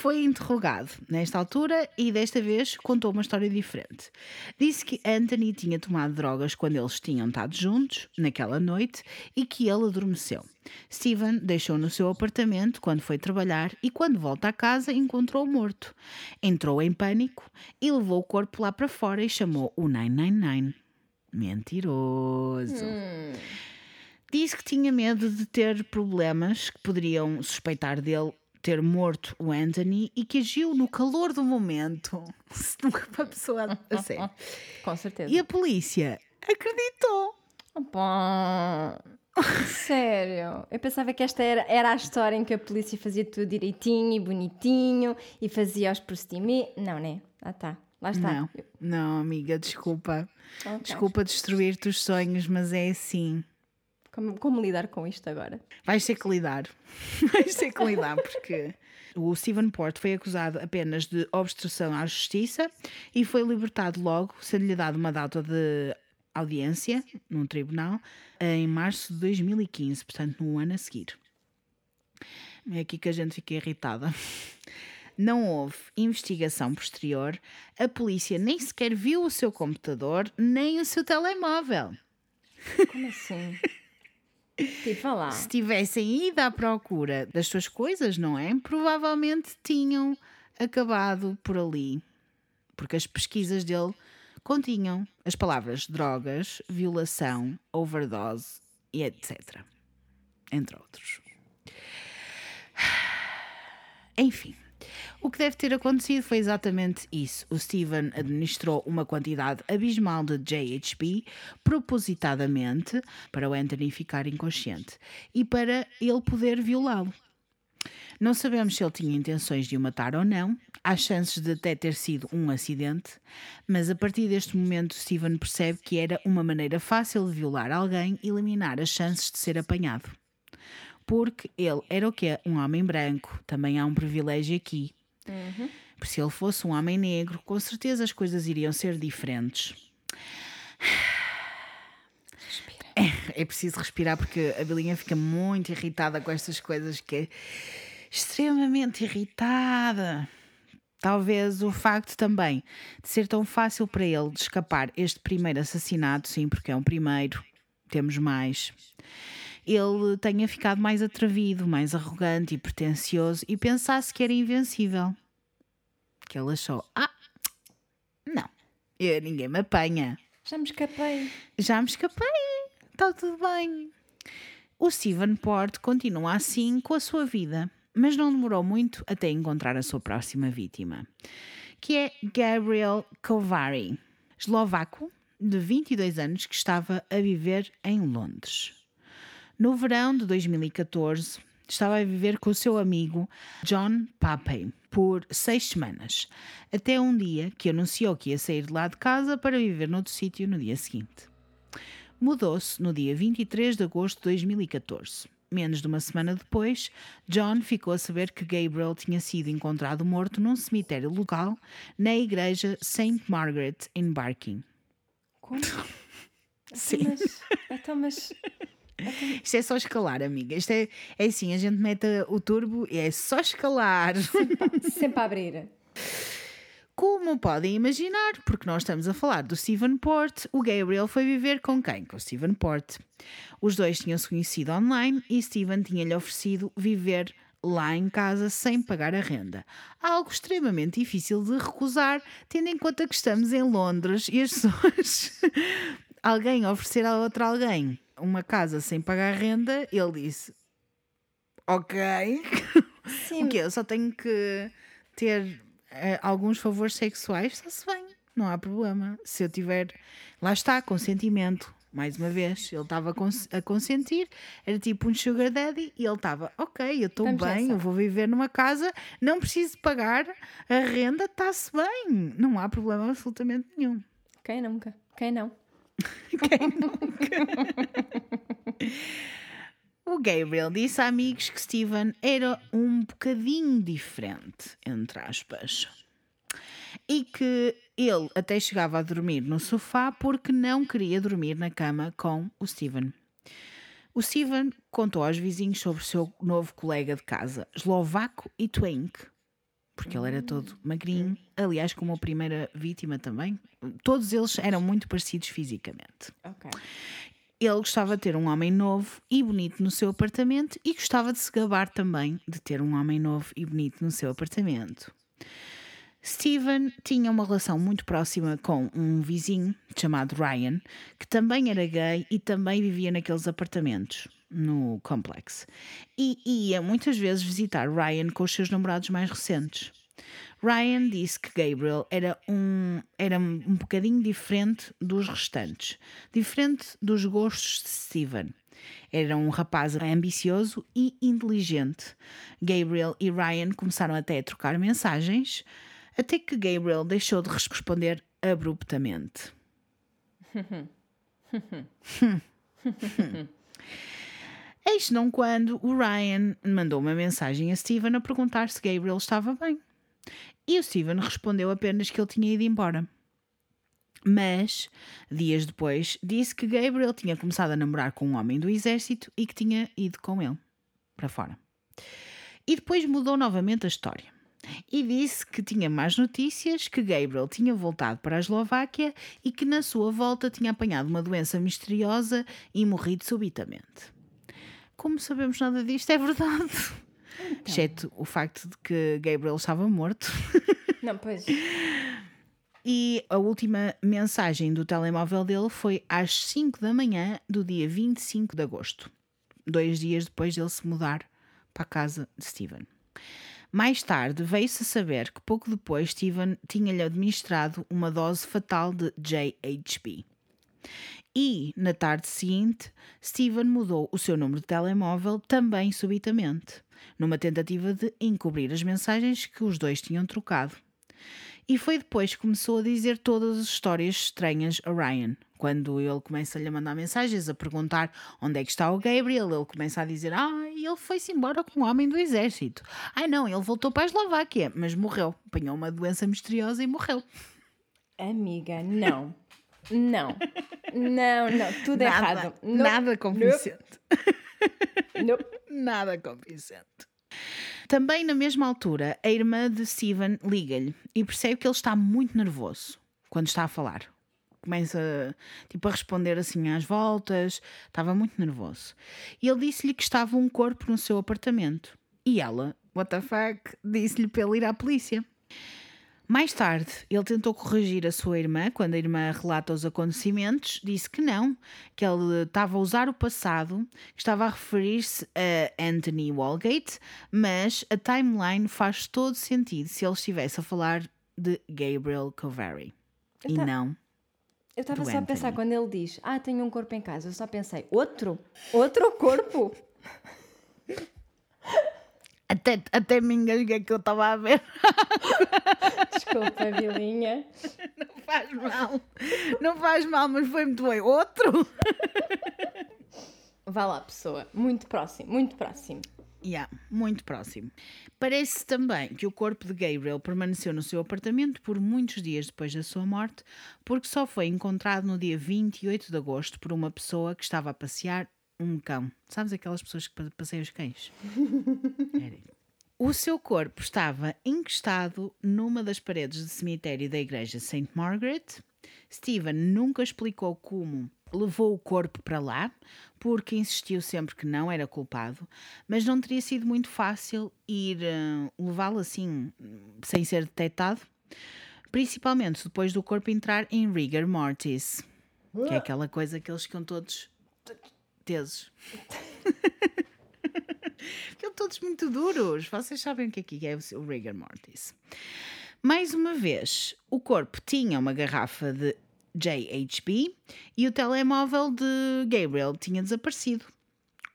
Foi interrogado nesta altura e desta vez contou uma história diferente. Disse que Anthony tinha tomado drogas quando eles tinham estado juntos, naquela noite, e que ele adormeceu. Steven deixou no seu apartamento quando foi trabalhar e, quando volta à casa, encontrou-o morto. Entrou em pânico e levou o corpo lá para fora e chamou o 999. Mentiroso. Disse que tinha medo de ter problemas que poderiam suspeitar dele ter morto o Anthony e que agiu no calor do momento. Se nunca uma pessoa a sério. Com certeza. E a polícia acreditou. Opa! Sério? Eu pensava que esta era, era a história em que a polícia fazia tudo direitinho e bonitinho e fazia os procedimentos. Não, né? Ah, tá. Lá está. Não, não, amiga, desculpa. Ok. Desculpa destruir-te os sonhos, mas é assim. Como, como lidar com isto agora? Vais ter que lidar. Vais ter que lidar, porque o Stephen Port foi acusado apenas de obstrução à justiça e foi libertado logo, sendo-lhe dado uma data de audiência num tribunal em março de 2015, portanto, no ano a seguir. É aqui que a gente fica irritada. Não houve investigação posterior, a polícia nem sequer viu o seu computador nem o seu telemóvel. Como assim? tipo, lá. Se tivessem ido à procura das suas coisas, não é? Provavelmente tinham acabado por ali. Porque as pesquisas dele continham as palavras drogas, violação, overdose e etc. Entre outros. Enfim. O que deve ter acontecido foi exatamente isso. O Steven administrou uma quantidade abismal de JHB propositadamente para o Anthony ficar inconsciente e para ele poder violá-lo. Não sabemos se ele tinha intenções de o matar ou não, há chances de até ter sido um acidente, mas a partir deste momento Steven percebe que era uma maneira fácil de violar alguém e eliminar as chances de ser apanhado. Porque ele era o quê? Um homem branco, também há um privilégio aqui. Por se ele fosse um homem negro, com certeza as coisas iriam ser diferentes. É, é preciso respirar porque a Belinha fica muito irritada com estas coisas que é extremamente irritada. Talvez o facto também de ser tão fácil para ele de escapar este primeiro assassinato, sim, porque é um primeiro, temos mais. Ele tenha ficado mais atrevido, mais arrogante e pretencioso e pensasse que era invencível. Que ele achou: ah, não, eu, ninguém me apanha. Já me escapei. Já me escapei, está tudo bem. O Steven Port continua assim com a sua vida, mas não demorou muito até encontrar a sua próxima vítima, que é Gabriel Kovari, eslovaco de 22 anos que estava a viver em Londres. No verão de 2014, estava a viver com o seu amigo John Papey por seis semanas, até um dia que anunciou que ia sair de lá de casa para viver noutro sítio no dia seguinte. Mudou-se no dia 23 de agosto de 2014. Menos de uma semana depois, John ficou a saber que Gabriel tinha sido encontrado morto num cemitério local na igreja St. Margaret em Barking. Como? Sim. Então, mas, então, mas Isto é só escalar, amiga. Isto é, é assim, a gente mete o turbo e é só escalar. sempre a abrir. Como podem imaginar, porque nós estamos a falar do Stephen Port, o Gabriel foi viver com quem? Com o Stephen Port. Os dois tinham-se conhecido online e Stephen tinha-lhe oferecido viver lá em casa sem pagar a renda. Algo extremamente difícil de recusar, tendo em conta que estamos em Londres e as pessoas. alguém oferecer a outro alguém uma casa sem pagar renda, ele disse: Ok. Sim. O quê? Eu só tenho que ter eh, alguns favores sexuais, está-se bem, não há problema. Se eu tiver, lá está, consentimento. Mais uma vez, ele estava a cons- a consentir, era tipo um sugar daddy, e ele estava, ok, eu estou bem, eu vou viver numa casa, não preciso pagar a renda, está-se bem, não há problema absolutamente nenhum. Quem nunca? Quem não? O Gabriel disse a amigos que Steven era um bocadinho diferente, entre aspas. E que ele até chegava a dormir no sofá porque não queria dormir na cama com o Steven. O Steven contou aos vizinhos sobre o seu novo colega de casa, eslovaco e twink. Porque ele era todo magrinho. Aliás, como a primeira vítima também. Todos eles eram muito parecidos fisicamente. Ok. Ele gostava de ter um homem novo e bonito no seu apartamento e gostava de se gabar também de ter um homem novo e bonito no seu apartamento. Steven tinha uma relação muito próxima com um vizinho chamado Ryan, que também era gay e também vivia naqueles apartamentos no complexo. E ia muitas vezes visitar Ryan com os seus namorados mais recentes. Ryan disse que Gabriel era um, era um bocadinho diferente dos restantes, diferente dos gostos de Steven. Era um rapaz ambicioso e inteligente. Gabriel e Ryan começaram até a trocar mensagens, até que Gabriel deixou de responder abruptamente. Eis não quando o Ryan mandou uma mensagem a Steven a perguntar se Gabriel estava bem. E o Steven respondeu apenas que ele tinha ido embora. Mas, dias depois, disse que Gabriel tinha começado a namorar com um homem do exército e que tinha ido com ele para fora. E depois mudou novamente a história. E disse que tinha mais notícias, que Gabriel tinha voltado para a Eslováquia e que na sua volta tinha apanhado uma doença misteriosa e morrido subitamente. Como sabemos nada disto, é verdade. Então. Exceto o facto de que Gabriel estava morto. Não, pois. E a última mensagem do telemóvel dele foi às 5 da manhã do dia 25 de agosto, dois dias depois dele se mudar para a casa de Steven. Mais tarde veio-se a saber que pouco depois Steven tinha-lhe administrado uma dose fatal de JHB. E, na tarde seguinte, Steven mudou o seu número de telemóvel também subitamente, numa tentativa de encobrir as mensagens que os dois tinham trocado. E foi depois que começou a dizer todas as histórias estranhas a Ryan. Quando ele começa a lhe mandar mensagens a perguntar onde é que está o Gabriel, ele começa a dizer: Ah, ele foi-se embora com um homem do exército. Ai não, ele voltou para a Eslováquia, mas morreu. Apanhou uma doença misteriosa e morreu. Amiga, não. Não. Não, não. Tudo nada, errado. Nope. Nada convincente. Nope. Nada convincente. Também na mesma altura, a irmã de Steven liga-lhe e percebe que ele está muito nervoso quando está a falar. Começa tipo, a responder assim às voltas, estava muito nervoso. E ele disse-lhe que estava um corpo no seu apartamento. E ela, what the fuck, disse-lhe para ele ir à polícia. Mais tarde, ele tentou corrigir a sua irmã quando a irmã relata os acontecimentos, disse que não, que ele estava a usar o passado, que estava a referir-se a Anthony Walgate, mas a timeline faz todo sentido se ele estivesse a falar de Gabriel Covary e Então- não. Eu estava só a pensar Anthony. quando ele diz: Ah, tenho um corpo em casa. Eu só pensei: Outro? Outro corpo? Até, até me engasguei que eu estava a ver. Desculpa, Vilinha. Não faz mal. Não faz mal, mas foi muito bem. Outro? Vá lá, pessoa. Muito próximo, muito próximo. Yeah, muito próximo. Parece também que o corpo de Gabriel permaneceu no seu apartamento por muitos dias depois da sua morte, porque só foi encontrado no dia 28 de agosto por uma pessoa que estava a passear um cão. Sabes aquelas pessoas que pa- passeiam os cães? Era. O seu corpo estava encostado numa das paredes do cemitério da igreja St. Margaret. Stephen nunca explicou como levou o corpo para lá, porque insistiu sempre que não era culpado, mas não teria sido muito fácil ir eh, levá-lo assim, sem ser detectado, principalmente depois do corpo entrar em rigor mortis, que é aquela coisa que eles ficam todos tesos. Ficam todos muito duros. Vocês sabem o que é que é o rigor mortis. Mais uma vez, o corpo tinha uma garrafa de JHB e o telemóvel de Gabriel tinha desaparecido.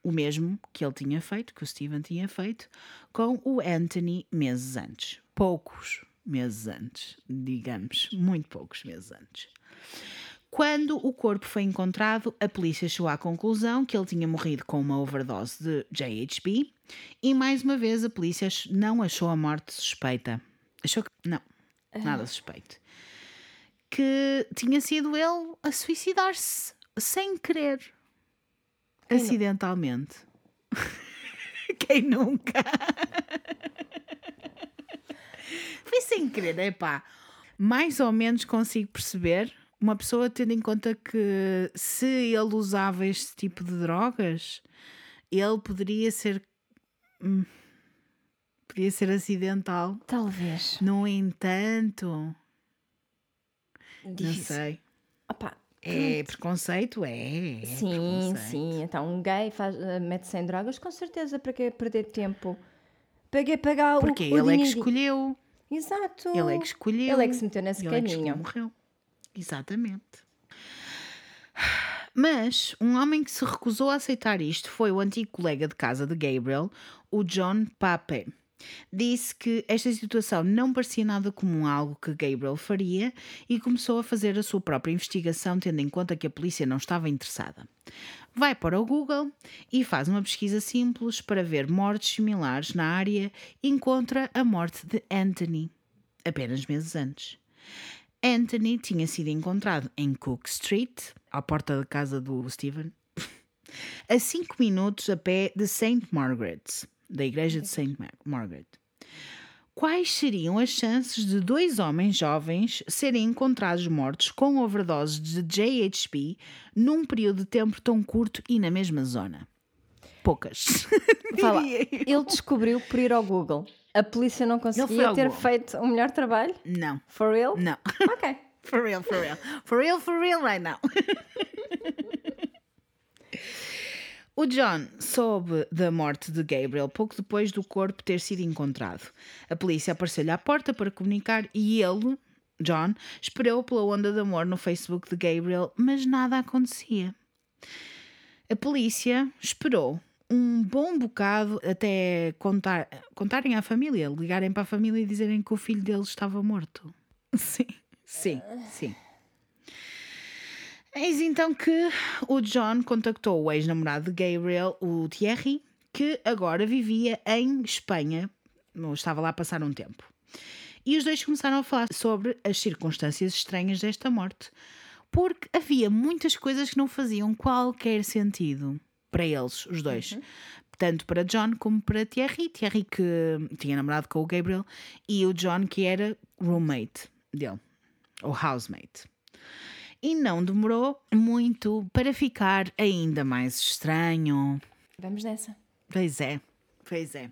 O mesmo que ele tinha feito, que o Steven tinha feito, com o Anthony meses antes. Poucos meses antes, digamos, muito poucos meses antes. Quando o corpo foi encontrado, a polícia chegou à conclusão que ele tinha morrido com uma overdose de JHB e, mais uma vez, a polícia não achou a morte suspeita. Achou que. Não, nada suspeito. Que tinha sido ele a suicidar-se sem querer, Quem nu- Foi sem querer, é pá. Mais ou menos consigo perceber uma pessoa tendo em conta que se ele usava este tipo de drogas, ele poderia ser. hum, poderia ser acidental. Talvez. No entanto, não Difícil. sei. Opa, É preconceito? É. é sim, preconceito. sim. Então, um gay eh, mete-se em drogas, com certeza. Para que perder tempo? Para que pagar o Porque o ele é que escolheu. Exato. Ele é que escolheu. Ele é que se meteu nesse Ele é que caminho. morreu. Exatamente. Mas um homem que se recusou a aceitar isto foi o antigo colega de casa de Gabriel, o John Pape. Disse que esta situação não parecia nada comum a algo que Gabriel faria e começou a fazer a sua própria investigação, tendo em conta que a polícia não estava interessada. Vai para o Google e faz uma pesquisa simples para ver mortes similares na área e encontra a morte de Anthony, apenas meses antes. Anthony tinha sido encontrado em Cook Street, à porta da casa do Stephen, a 5 minutos a pé de St. Margaret's, da igreja de St. Mar- Margaret. Quais seriam as chances de dois homens jovens serem encontrados mortos com overdoses de JHP num período de tempo tão curto e na mesma zona? Poucas. Fala, ele descobriu por ir ao Google. A polícia não conseguia ter feito um melhor trabalho? Não, For real? não. Ok. For real, for real. For real, for real, right now. O John soube da morte de Gabriel pouco depois do corpo ter sido encontrado. A polícia apareceu-lhe à porta para comunicar e ele, John, esperou pela onda de amor no Facebook de Gabriel, mas nada acontecia. A polícia esperou um bom bocado até contar, contarem à família, ligarem para a família e dizerem que o filho deles estava morto. Sim, sim, sim. Eis então que o John contactou o ex-namorado de Gabriel, o Thierry, que agora vivia em Espanha, ou estava lá a passar um tempo. E os dois começaram a falar sobre as circunstâncias estranhas desta morte, porque havia muitas coisas que não faziam qualquer sentido para eles, os dois. Tanto para John como para Thierry. Thierry que tinha namorado com o Gabriel e o John que era roommate dele, ou housemate. E não demorou muito para ficar ainda mais estranho. Vamos nessa. Pois é, pois é.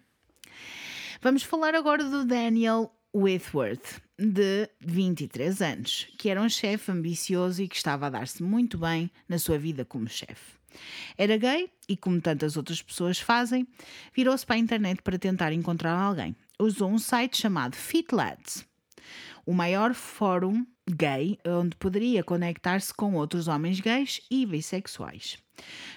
Vamos falar agora do Daniel Whitworth, de 23 anos, que era um chefe ambicioso e que estava a dar-se muito bem na sua vida como chefe. Era gay e, como tantas outras pessoas fazem, virou-se para a internet para tentar encontrar alguém. Usou um site chamado FitLads, o maior fórum gay onde poderia conectar-se com outros homens gays e bissexuais.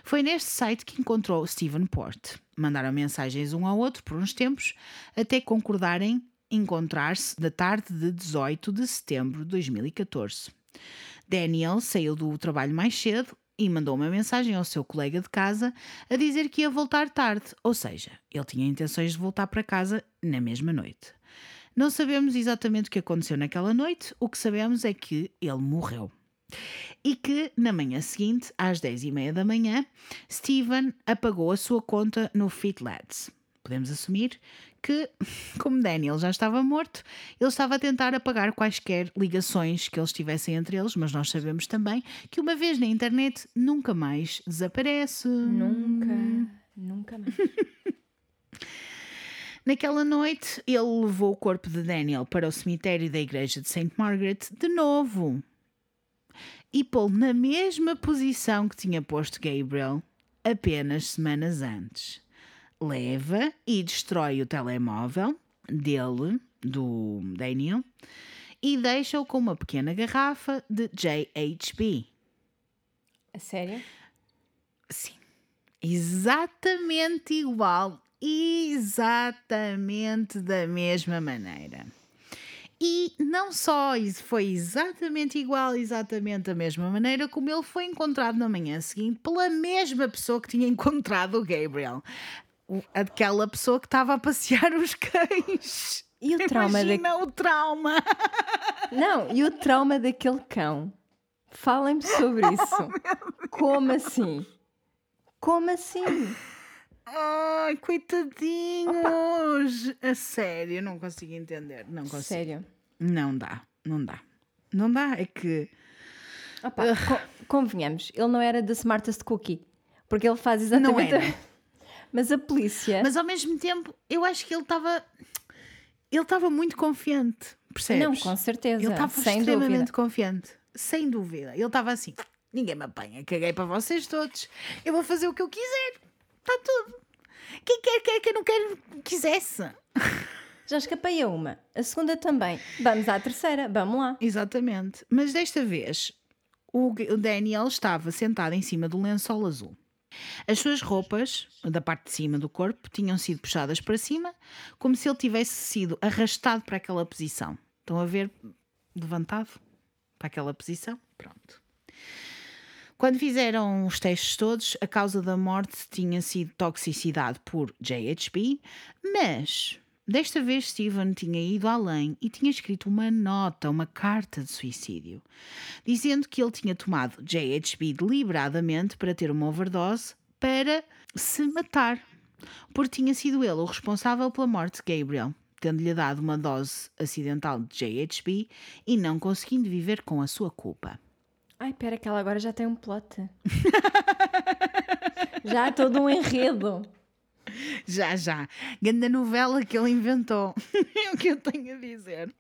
Foi neste site que encontrou Stephen Port. Mandaram mensagens um ao outro por uns tempos até concordarem encontrar-se da tarde de 18 de setembro de 2014. Daniel saiu do trabalho mais cedo e mandou uma mensagem ao seu colega de casa a dizer que ia voltar tarde, ou seja, ele tinha intenções de voltar para casa na mesma noite. Não sabemos exatamente o que aconteceu naquela noite, o que sabemos é que ele morreu. E que, na manhã seguinte, às 10h30 da manhã, Steven apagou a sua conta no FitLads. Podemos assumir que, como Daniel já estava morto, ele estava a tentar apagar quaisquer ligações que eles tivessem entre eles, mas nós sabemos também que uma vez na internet nunca mais desaparece. Nunca, nunca mais. Naquela noite, ele levou o corpo de Daniel para o cemitério da igreja de St. Margaret de novo e pô-lo na mesma posição que tinha posto Gabriel apenas semanas antes. Leva e destrói o telemóvel dele, do Daniel, e deixa-o com uma pequena garrafa de JHB. A sério? Sim. Exatamente igual. Exatamente da mesma maneira. E não só isso foi exatamente igual, exatamente da mesma maneira como ele foi encontrado na manhã seguinte pela mesma pessoa que tinha encontrado o Gabriel. Aquela pessoa que estava a passear os cães. E o trauma da... Imagina o trauma. Não, e o trauma daquele cão? Falem-me sobre isso. Como assim? Como assim? Ai, coitadinhos! A sério, não consigo entender. Não consigo. Sério. Não dá, não dá. Não dá, é que. Opa, co- convenhamos, ele não era the smartest cookie. Porque ele faz Não exatamente. era. Mas a polícia. Mas ao mesmo tempo, eu acho que ele estava. Ele estava muito confiante, percebes? Não, com certeza. Ele estava extremamente dúvida. confiante, sem dúvida. Ele estava assim: ninguém me apanha, caguei para vocês todos, eu vou fazer o que eu quiser, está tudo. Quem quer, quer, quem não quer, quisesse. Já escapei a uma. A segunda também. Vamos à terceira. Vamos lá. Exatamente. Mas desta vez, o Daniel estava sentado em cima do lençol azul. As suas roupas, da parte de cima do corpo, tinham sido puxadas para cima, como se ele tivesse sido arrastado para aquela posição. Estão a ver? Levantado para aquela posição? Pronto. Quando fizeram os testes todos, a causa da morte tinha sido toxicidade por JHB, mas desta vez Steven tinha ido além e tinha escrito uma nota, uma carta de suicídio, dizendo que ele tinha tomado JHB deliberadamente para ter uma overdose para se matar, porque tinha sido ele o responsável pela morte de Gabriel, tendo-lhe dado uma dose acidental de JHB e não conseguindo viver com a sua culpa. Ai, pera, que ela agora já tem um plot. já há todo um enredo. Já, já. Ganda novela que ele inventou. é o que eu tenho a dizer.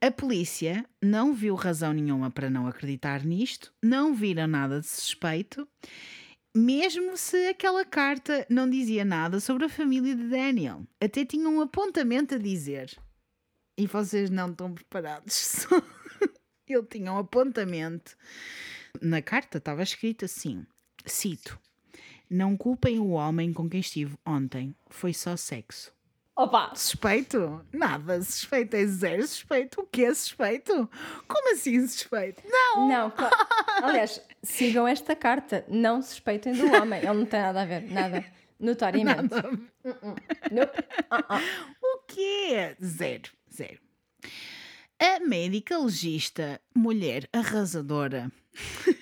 A polícia não viu razão nenhuma para não acreditar nisto, não viram nada de suspeito, mesmo se aquela carta não dizia nada sobre a família de Daniel. Até tinha um apontamento a dizer. E vocês não estão preparados. Ele tinha um apontamento. Na carta estava escrito assim: cito. Não culpem o homem com quem estive ontem. Foi só sexo. Opa! Suspeito? Nada. Suspeito é zero suspeito. O que é suspeito? Como assim suspeito? Não! Não, claro. Aliás, sigam esta carta. Não suspeitem do homem. Ele não tem nada a ver. Nada. Notoriamente. Nope. Ah, ah. O quê? Zero. Zero. A médica legista, mulher arrasadora,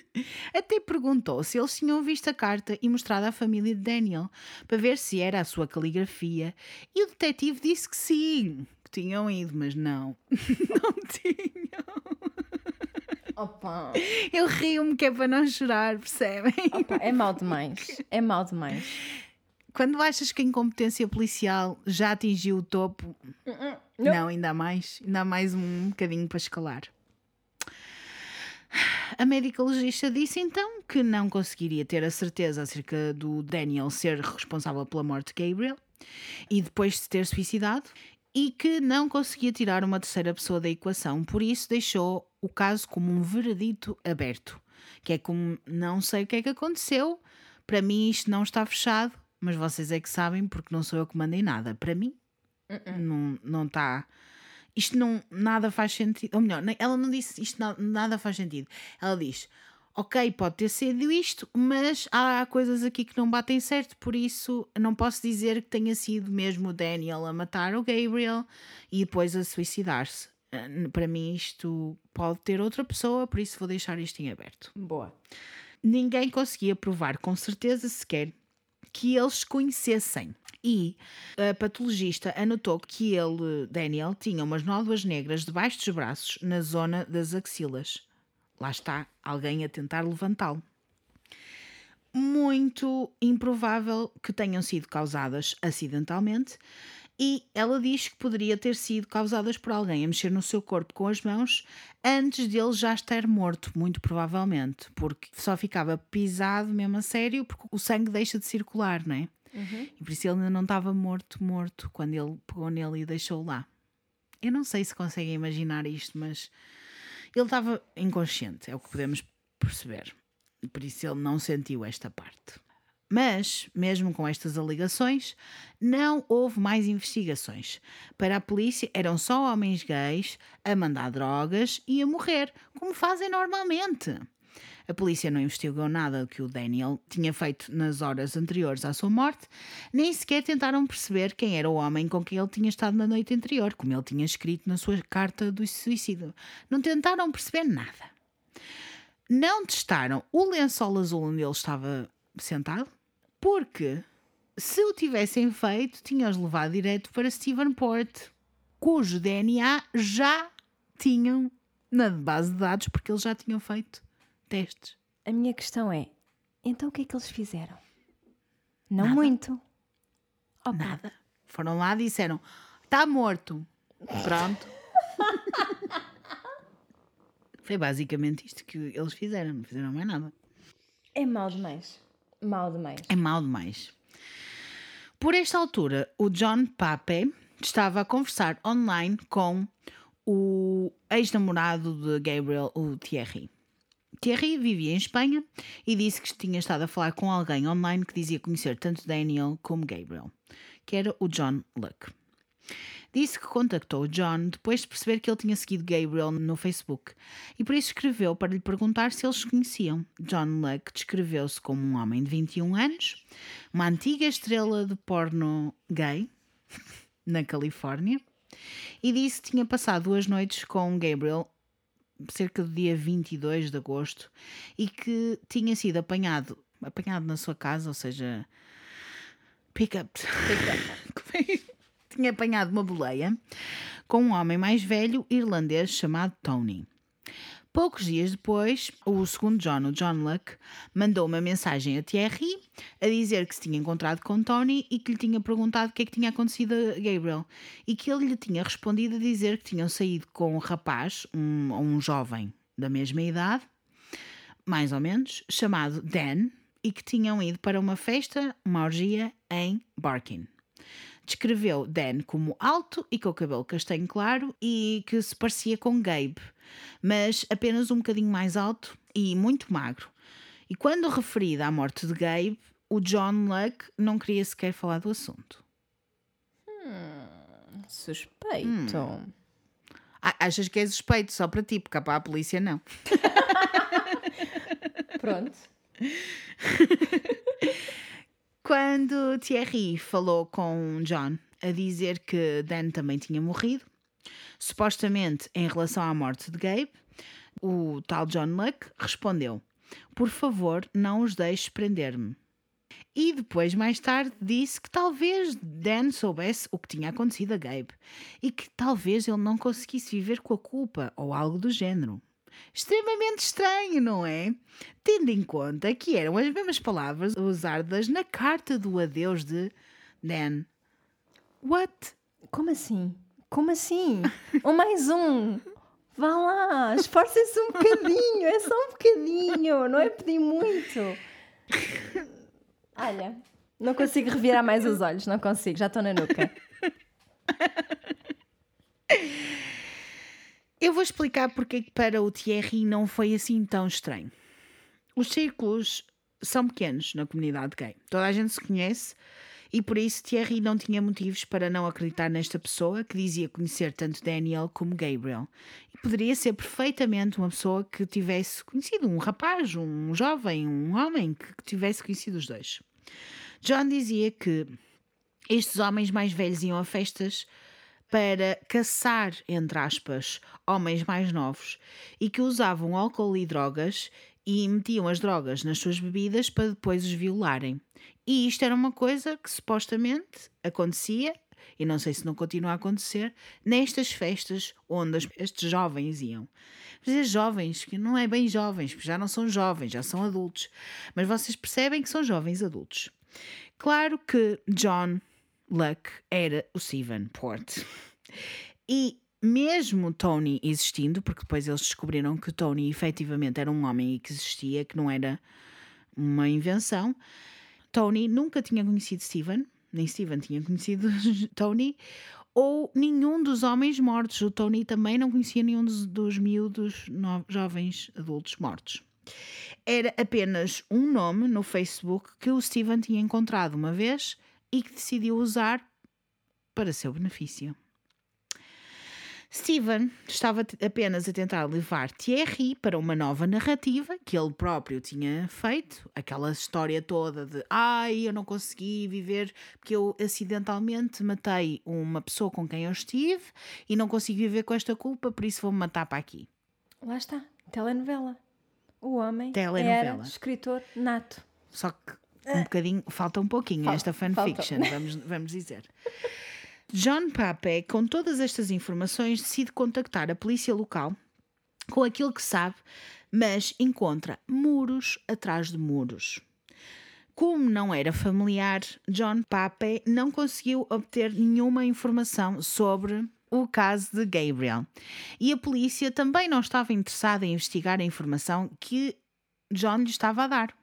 até perguntou se eles tinham visto a carta e mostrado à família de Daniel para ver se era a sua caligrafia. E o detetive disse que sim, que tinham ido, mas não, não tinham. Opa! Eu rio-me que é para não chorar, percebem? Opa, é mau demais. É mau demais. Quando achas que a incompetência policial já atingiu o topo, não, ainda há mais, ainda há mais um bocadinho para escalar. A médica legista disse então que não conseguiria ter a certeza acerca do Daniel ser responsável pela morte de Gabriel e depois de se ter suicidado e que não conseguia tirar uma terceira pessoa da equação, por isso deixou o caso como um veredito aberto, que é como não sei o que é que aconteceu, para mim isto não está fechado, mas vocês é que sabem porque não sou eu que mandei nada. Para mim não não está isto não nada faz sentido. Ou melhor, ela não disse isto na- nada faz sentido. Ela diz: Ok, pode ter sido isto, mas há coisas aqui que não batem certo, por isso não posso dizer que tenha sido mesmo o Daniel a matar o Gabriel e depois a suicidar-se. Ah, Para mim, isto pode ter outra pessoa, por isso vou deixar isto em aberto Boa. ninguém conseguia provar com certeza sequer que eles se conhecessem. E a patologista anotou que ele, Daniel, tinha umas nódoas negras debaixo dos braços, na zona das axilas. Lá está alguém a tentar levantá-lo. Muito improvável que tenham sido causadas acidentalmente, e ela diz que poderia ter sido causadas por alguém a mexer no seu corpo com as mãos antes dele já estar morto, muito provavelmente, porque só ficava pisado mesmo a sério, porque o sangue deixa de circular, não é? E por isso ele ainda não estava morto, morto, quando ele pegou nele e deixou lá. Eu não sei se conseguem imaginar isto, mas ele estava inconsciente, é o que podemos perceber. Por isso ele não sentiu esta parte. Mas, mesmo com estas alegações, não houve mais investigações. Para a polícia, eram só homens gays a mandar drogas e a morrer, como fazem normalmente. A polícia não investigou nada do que o Daniel tinha feito nas horas anteriores à sua morte, nem sequer tentaram perceber quem era o homem com quem ele tinha estado na noite anterior, como ele tinha escrito na sua carta do suicídio. Não tentaram perceber nada. Não testaram o lençol azul onde ele estava sentado, porque se o tivessem feito, tinham-os levado direto para Stephen Port, cujo DNA já tinham na base de dados, porque eles já tinham feito testes. A minha questão é: então o que é que eles fizeram? Não Nada. muito. Opa, Nada. Foram lá e disseram: está morto. Pronto. Foi basicamente isto que eles fizeram, não fizeram mais nada. É mau demais. Demais. É mau demais. Por esta altura, o John Pape estava a conversar online com o ex-namorado de Gabriel, o Thierry. Thierry vivia em Espanha e disse que tinha estado a falar com alguém online que dizia conhecer tanto Daniel como Gabriel, que era o John Luck. Disse que contactou John depois de perceber que ele tinha seguido Gabriel no Facebook e por isso escreveu para lhe perguntar se eles se conheciam. John Luck descreveu-se como um homem de 21 anos, uma antiga estrela de porno gay na Califórnia e disse que tinha passado duas noites com Gabriel cerca do dia 22 de agosto e que tinha sido apanhado apanhado na sua casa, ou seja, pick-up. tinha apanhado uma boleia com um homem mais velho irlandês chamado Tony. Poucos dias depois, o segundo John, o John Luck, mandou uma mensagem a Thierry a dizer que se tinha encontrado com Tony e que lhe tinha perguntado o que é que tinha acontecido a Gabriel e que ele lhe tinha respondido a dizer que tinham saído com um rapaz, um, um jovem da mesma idade, mais ou menos, chamado Dan, e que tinham ido para uma festa, uma orgia em Barkin. Descreveu Dan como alto e com o cabelo castanho claro e que se parecia com Gabe, mas apenas um bocadinho mais alto e muito magro. E quando referida à morte de Gabe, o John Luck não queria sequer falar do assunto. Suspeito. Ah, achas que é suspeito só para ti, porque para a polícia não. Pronto. Quando Thierry falou com John a dizer que Dan também tinha morrido, supostamente em relação à morte de Gabe, o tal John Luck respondeu: Por favor, não os deixes prender-me. E depois, mais tarde, disse que talvez Dan soubesse o que tinha acontecido a Gabe e que talvez ele não conseguisse viver com a culpa ou algo do género. Extremamente estranho, não é? Tendo em conta que eram as mesmas palavras usadas na carta do adeus de Dan. What? Como assim? Como assim? Ou mais um? Vá lá, esforcem-se um bocadinho, é só um bocadinho, não é pedir muito. Olha, não consigo revirar mais os olhos, não consigo, já estou na nuca. Eu vou explicar porque é para o Thierry não foi assim tão estranho. Os círculos são pequenos na comunidade gay. Toda a gente se conhece e por isso Thierry não tinha motivos para não acreditar nesta pessoa que dizia conhecer tanto Daniel como Gabriel. E poderia ser perfeitamente uma pessoa que tivesse conhecido um rapaz, um jovem, um homem que tivesse conhecido os dois. John dizia que estes homens mais velhos iam a festas para caçar, entre aspas, homens mais novos e que usavam álcool e drogas e metiam as drogas nas suas bebidas para depois os violarem. E isto era uma coisa que supostamente acontecia, e não sei se não continua a acontecer, nestas festas onde estes jovens iam. Dizer jovens, que não é bem jovens, porque já não são jovens, já são adultos. Mas vocês percebem que são jovens adultos. Claro que John Luck era o Steven Port. E mesmo Tony existindo, porque depois eles descobriram que Tony efetivamente era um homem e que existia, que não era uma invenção, Tony nunca tinha conhecido Steven, nem Steven tinha conhecido Tony, ou nenhum dos homens mortos. O Tony também não conhecia nenhum dos, dos miúdos no- jovens adultos mortos. Era apenas um nome no Facebook que o Steven tinha encontrado uma vez e que decidiu usar para seu benefício. Steven estava apenas a tentar levar Thierry para uma nova narrativa que ele próprio tinha feito, aquela história toda de ai, eu não consegui viver porque eu acidentalmente matei uma pessoa com quem eu estive e não consigo viver com esta culpa, por isso vou-me matar para aqui. Lá está, telenovela. O homem Telenovela. era escritor nato. Só que um bocadinho, falta um pouquinho Falta, esta fanfiction, falta. vamos, vamos dizer. John Pape, com todas estas informações, decide contactar a polícia local com aquilo que sabe, mas encontra muros atrás de muros. Como não era familiar, John Pape não conseguiu obter nenhuma informação sobre o caso de Gabriel. E a polícia também não estava interessada em investigar a informação que John lhe estava a dar.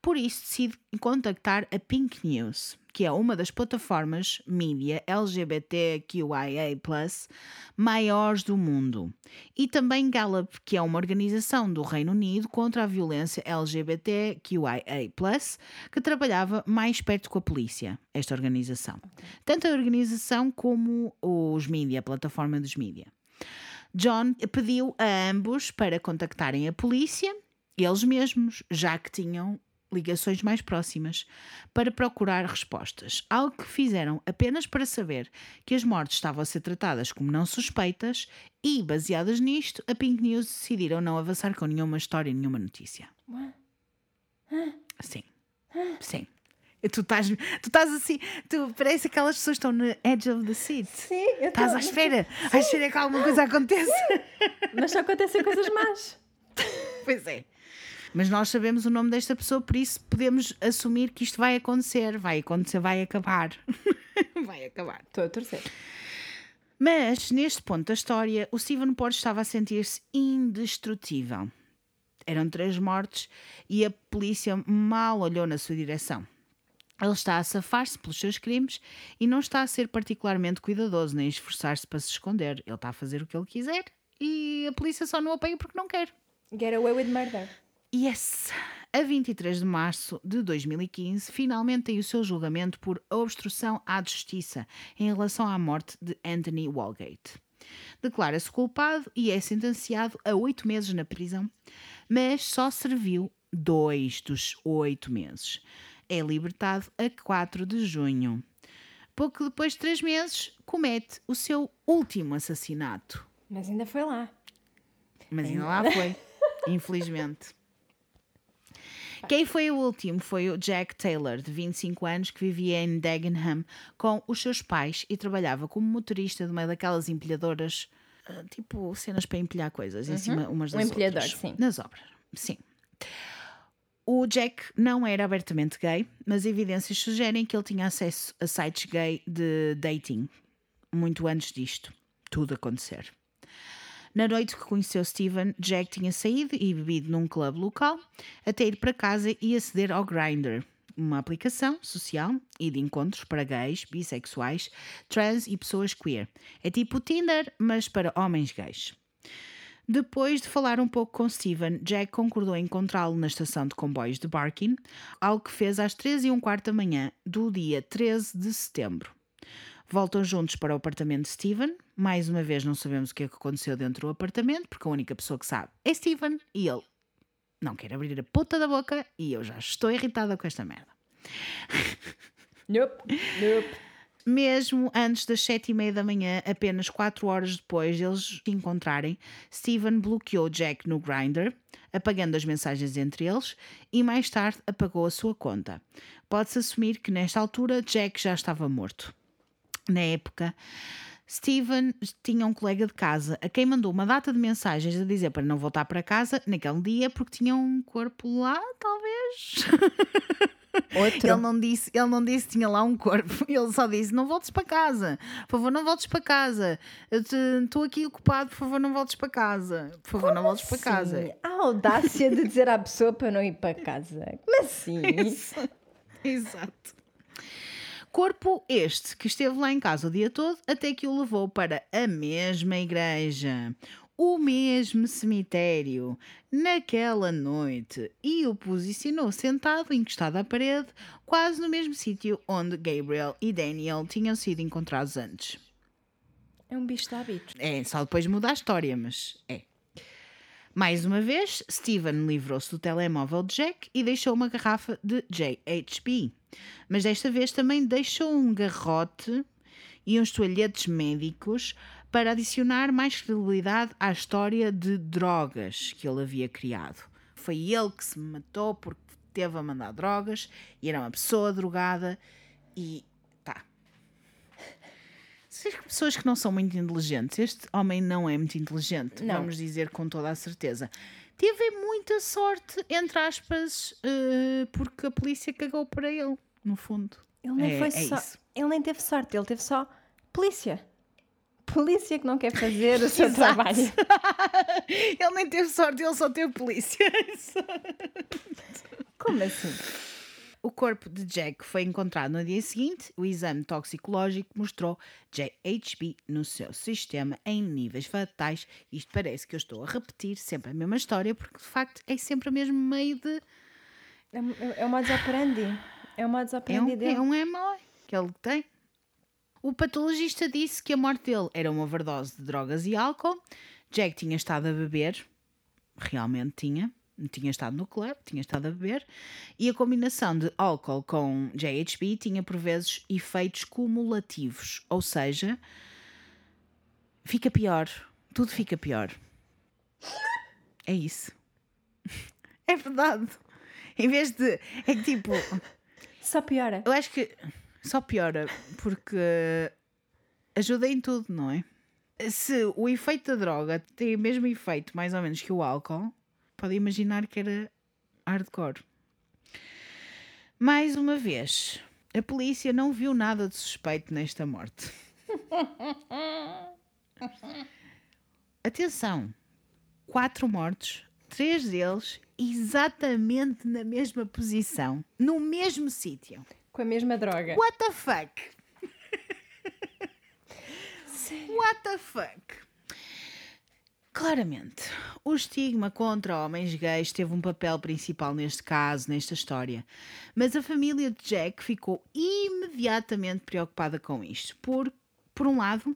Por isso decide contactar a Pink News, que é uma das plataformas mídia LGBTQIA+, maiores do mundo. E também Gallup, que é uma organização do Reino Unido contra a violência LGBTQIA+, que trabalhava mais perto com a polícia, esta organização. Tanto a organização como os mídia, a plataforma dos mídia. John pediu a ambos para contactarem a polícia, eles mesmos, já que tinham ligações mais próximas, para procurar respostas. Algo que fizeram apenas para saber que as mortes estavam a ser tratadas como não suspeitas e, baseadas nisto, a Pink News decidiram não avançar com nenhuma história, nenhuma notícia. Sim. Sim. Tu estás, tu estás assim, tu parece aquelas pessoas que estão no edge of the seat. Sim, eu Estás à espera, à espera que alguma coisa aconteça. Mas só acontecem coisas más. Pois é. Mas nós sabemos o nome desta pessoa, por isso podemos assumir que isto vai acontecer. Vai acontecer, vai acabar. vai acabar. Estou a torcer. Mas, neste ponto da história, o Stephen Porte estava a sentir-se indestrutível. Eram três mortes e a polícia mal olhou na sua direção. Ele está a safar-se pelos seus crimes e não está a ser particularmente cuidadoso nem a esforçar-se para se esconder. Ele está a fazer o que ele quiser e a polícia só não o apanha porque não quer. Get away with murder. Yes! A 23 de março de 2015, finalmente tem o seu julgamento por obstrução à justiça em relação à morte de Anthony Walgate. Declara-se culpado e é sentenciado a oito meses na prisão, mas só serviu dois dos oito meses. É libertado a 4 de junho. Pouco depois de três meses, comete o seu último assassinato. Mas ainda foi lá. Mas ainda lá foi, infelizmente. Quem foi o último foi o Jack Taylor, de 25 anos, que vivia em Dagenham com os seus pais e trabalhava como motorista de uma daquelas empilhadoras, ah, tipo cenas para empilhar coisas em cima umas Um das empilhador, outras. sim. Nas obras, sim. O Jack não era abertamente gay, mas evidências sugerem que ele tinha acesso a sites gay de dating muito antes disto tudo acontecer. Na noite que conheceu Steven, Jack tinha saído e bebido num clube local até ir para casa e aceder ao Grindr, uma aplicação social e de encontros para gays, bissexuais, trans e pessoas queer. É tipo Tinder, mas para homens gays. Depois de falar um pouco com Steven, Jack concordou em encontrá-lo na estação de comboios de Barking, algo que fez às 13 e um quarto da manhã do dia 13 de setembro. Voltam juntos para o apartamento de Steven. Mais uma vez, não sabemos o que é que aconteceu dentro do apartamento, porque a única pessoa que sabe é Steven e ele não quer abrir a puta da boca e eu já estou irritada com esta merda. Nope. Nope. Mesmo antes das sete e meia da manhã, apenas quatro horas depois de eles se encontrarem, Steven bloqueou Jack no Grindr, apagando as mensagens entre eles, e mais tarde apagou a sua conta. Pode-se assumir que nesta altura Jack já estava morto. Na época, Steven tinha um colega de casa a quem mandou uma data de mensagens a dizer para não voltar para casa naquele dia porque tinha um corpo lá, talvez. Outro. Ele não disse, ele não disse que tinha lá um corpo. Ele só disse: "Não voltes para casa. Por favor, não voltes para casa. Eu Estou aqui ocupado, por favor, não voltes para casa. Por favor, não voltes para casa." Sim, A audácia de dizer à pessoa para não ir para casa. Como assim? Exato. Corpo este que esteve lá em casa o dia todo até que o levou para a mesma igreja, o mesmo cemitério, naquela noite e o posicionou sentado, encostado à parede, quase no mesmo sítio onde Gabriel e Daniel tinham sido encontrados antes. É um bicho de hábitos. É, só depois muda a história, mas é. Mais uma vez, Steven livrou-se do telemóvel de Jack e deixou uma garrafa de JHB. Mas desta vez também deixou um garrote e uns toalhetes médicos para adicionar mais credibilidade à história de drogas que ele havia criado. Foi ele que se matou porque teve a mandar drogas e era uma pessoa drogada e tá. Se as pessoas que não são muito inteligentes, este homem não é muito inteligente, Não. vamos dizer com toda a certeza. Teve muita sorte, entre aspas, eh, porque a polícia cagou para ele, no fundo. Ele nem É- foi é só. isso. Ele nem teve sorte, ele teve só polícia. Polícia que não quer fazer o seu trabalho. ele nem teve sorte, ele só teve polícia. Como assim? O corpo de Jack foi encontrado no dia seguinte. O exame toxicológico mostrou JHB no seu sistema em níveis fatais. Isto parece que eu estou a repetir sempre a mesma história, porque de facto é sempre o mesmo meio de. É, é, é o modus operandi. É modus É operandi um, dele. é um MO que ele tem. O patologista disse que a morte dele era uma overdose de drogas e álcool. Jack tinha estado a beber, realmente tinha, tinha estado no clube, tinha estado a beber, e a combinação de álcool com JHB tinha por vezes efeitos cumulativos, ou seja, fica pior, tudo fica pior. É isso. É verdade. Em vez de. É que tipo. Só piora. Eu acho que só piora, porque ajuda em tudo, não é? Se o efeito da droga tem o mesmo efeito, mais ou menos, que o álcool, pode imaginar que era hardcore. Mais uma vez, a polícia não viu nada de suspeito nesta morte. Atenção! Quatro mortos, três deles exatamente na mesma posição, no mesmo sítio. Com a mesma droga. What the fuck? What the fuck? Claramente, o estigma contra homens gays teve um papel principal neste caso, nesta história. Mas a família de Jack ficou imediatamente preocupada com isto. Por, por um lado,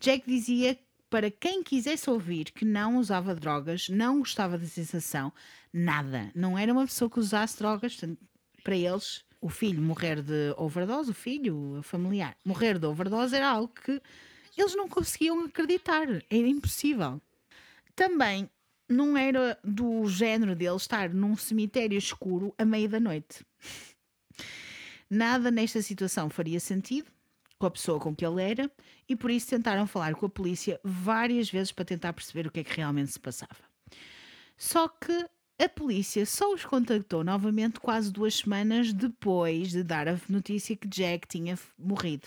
Jack dizia para quem quisesse ouvir que não usava drogas, não gostava da sensação, nada. Não era uma pessoa que usasse drogas. Para eles, o filho morrer de overdose, o filho, o familiar, morrer de overdose era algo que eles não conseguiam acreditar. Era impossível. Também não era do género dele estar num cemitério escuro à meia da noite. Nada nesta situação faria sentido com a pessoa com que ele era e por isso tentaram falar com a polícia várias vezes para tentar perceber o que é que realmente se passava. Só que a polícia só os contactou novamente quase duas semanas depois de dar a notícia que Jack tinha morrido.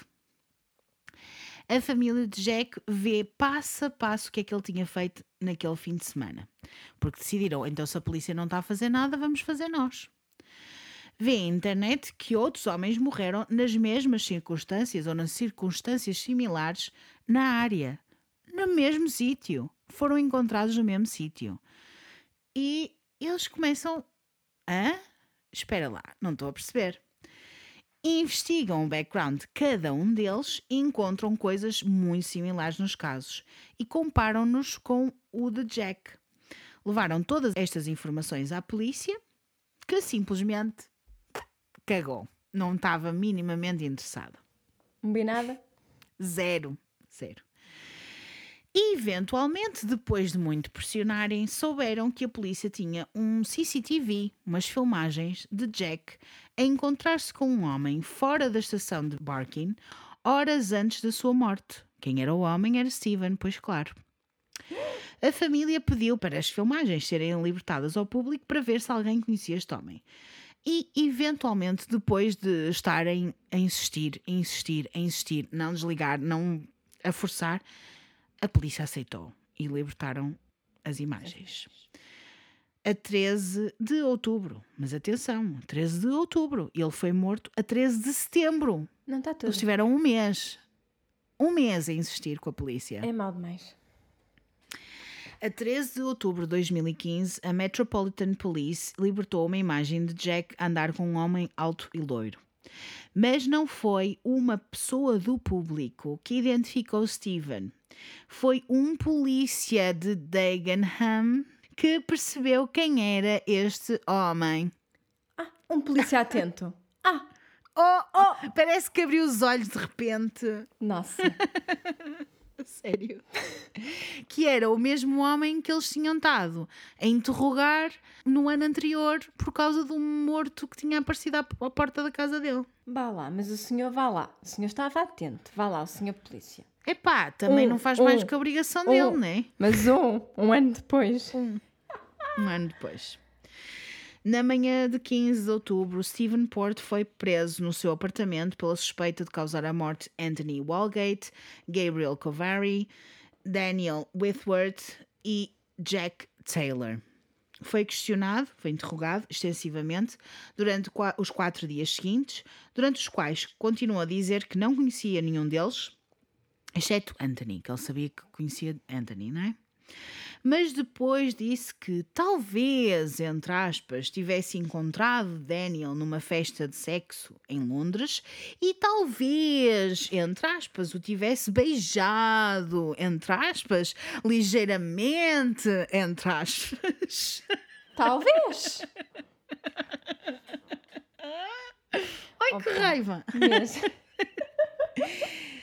A família de Jack vê passo a passo o que é que ele tinha feito naquele fim de semana. Porque decidiram, então se a polícia não está a fazer nada, vamos fazer nós. Vê na internet que outros homens morreram nas mesmas circunstâncias ou nas circunstâncias similares na área, no mesmo sítio. Foram encontrados no mesmo sítio. E eles começam a. Espera lá, não estou a perceber. Investigam o background de cada um deles e encontram coisas muito similares nos casos e comparam-nos com o de Jack. Levaram todas estas informações à polícia, que simplesmente cagou. Não estava minimamente interessada. Combinada? Zero. Zero. E, eventualmente, depois de muito pressionarem, souberam que a polícia tinha um CCTV, umas filmagens de Jack, a encontrar-se com um homem fora da estação de Barking, horas antes da sua morte. Quem era o homem era Steven, pois claro. A família pediu para as filmagens serem libertadas ao público para ver se alguém conhecia este homem. E, eventualmente, depois de estarem a insistir, a insistir, a insistir, não desligar, não a forçar, a polícia aceitou e libertaram as imagens. A 13 de outubro. Mas atenção, 13 de outubro. Ele foi morto a 13 de setembro. Não está tudo. Eles tiveram um mês. Um mês a insistir com a polícia. É mal demais. A 13 de outubro de 2015, a Metropolitan Police libertou uma imagem de Jack andar com um homem alto e loiro. Mas não foi uma pessoa do público que identificou Steven. Foi um polícia de Dagenham que percebeu quem era este homem. Ah, um polícia atento. Ah, Oh, oh, parece que abriu os olhos de repente. nossa. Sério. Que era o mesmo homem que eles tinham estado a interrogar no ano anterior por causa de um morto que tinha aparecido à à porta da casa dele. Vá lá, mas o senhor vá lá. O senhor estava atento. Vá lá, o senhor polícia. Epá, também Um, não faz mais um, que a obrigação um. dele, né? Mas um, um ano depois. Um ano depois. Na manhã de 15 de outubro, Stephen Port foi preso no seu apartamento pela suspeita de causar a morte de Anthony Walgate, Gabriel Covary, Daniel Whitworth e Jack Taylor. Foi questionado, foi interrogado extensivamente durante os quatro dias seguintes, durante os quais continuou a dizer que não conhecia nenhum deles, exceto Anthony, que ele sabia que conhecia Anthony, não é? Mas depois disse que talvez, entre aspas, tivesse encontrado Daniel numa festa de sexo em Londres e talvez, entre aspas, o tivesse beijado, entre aspas, ligeiramente, entre aspas. Talvez. Ai, que raiva! Mesmo.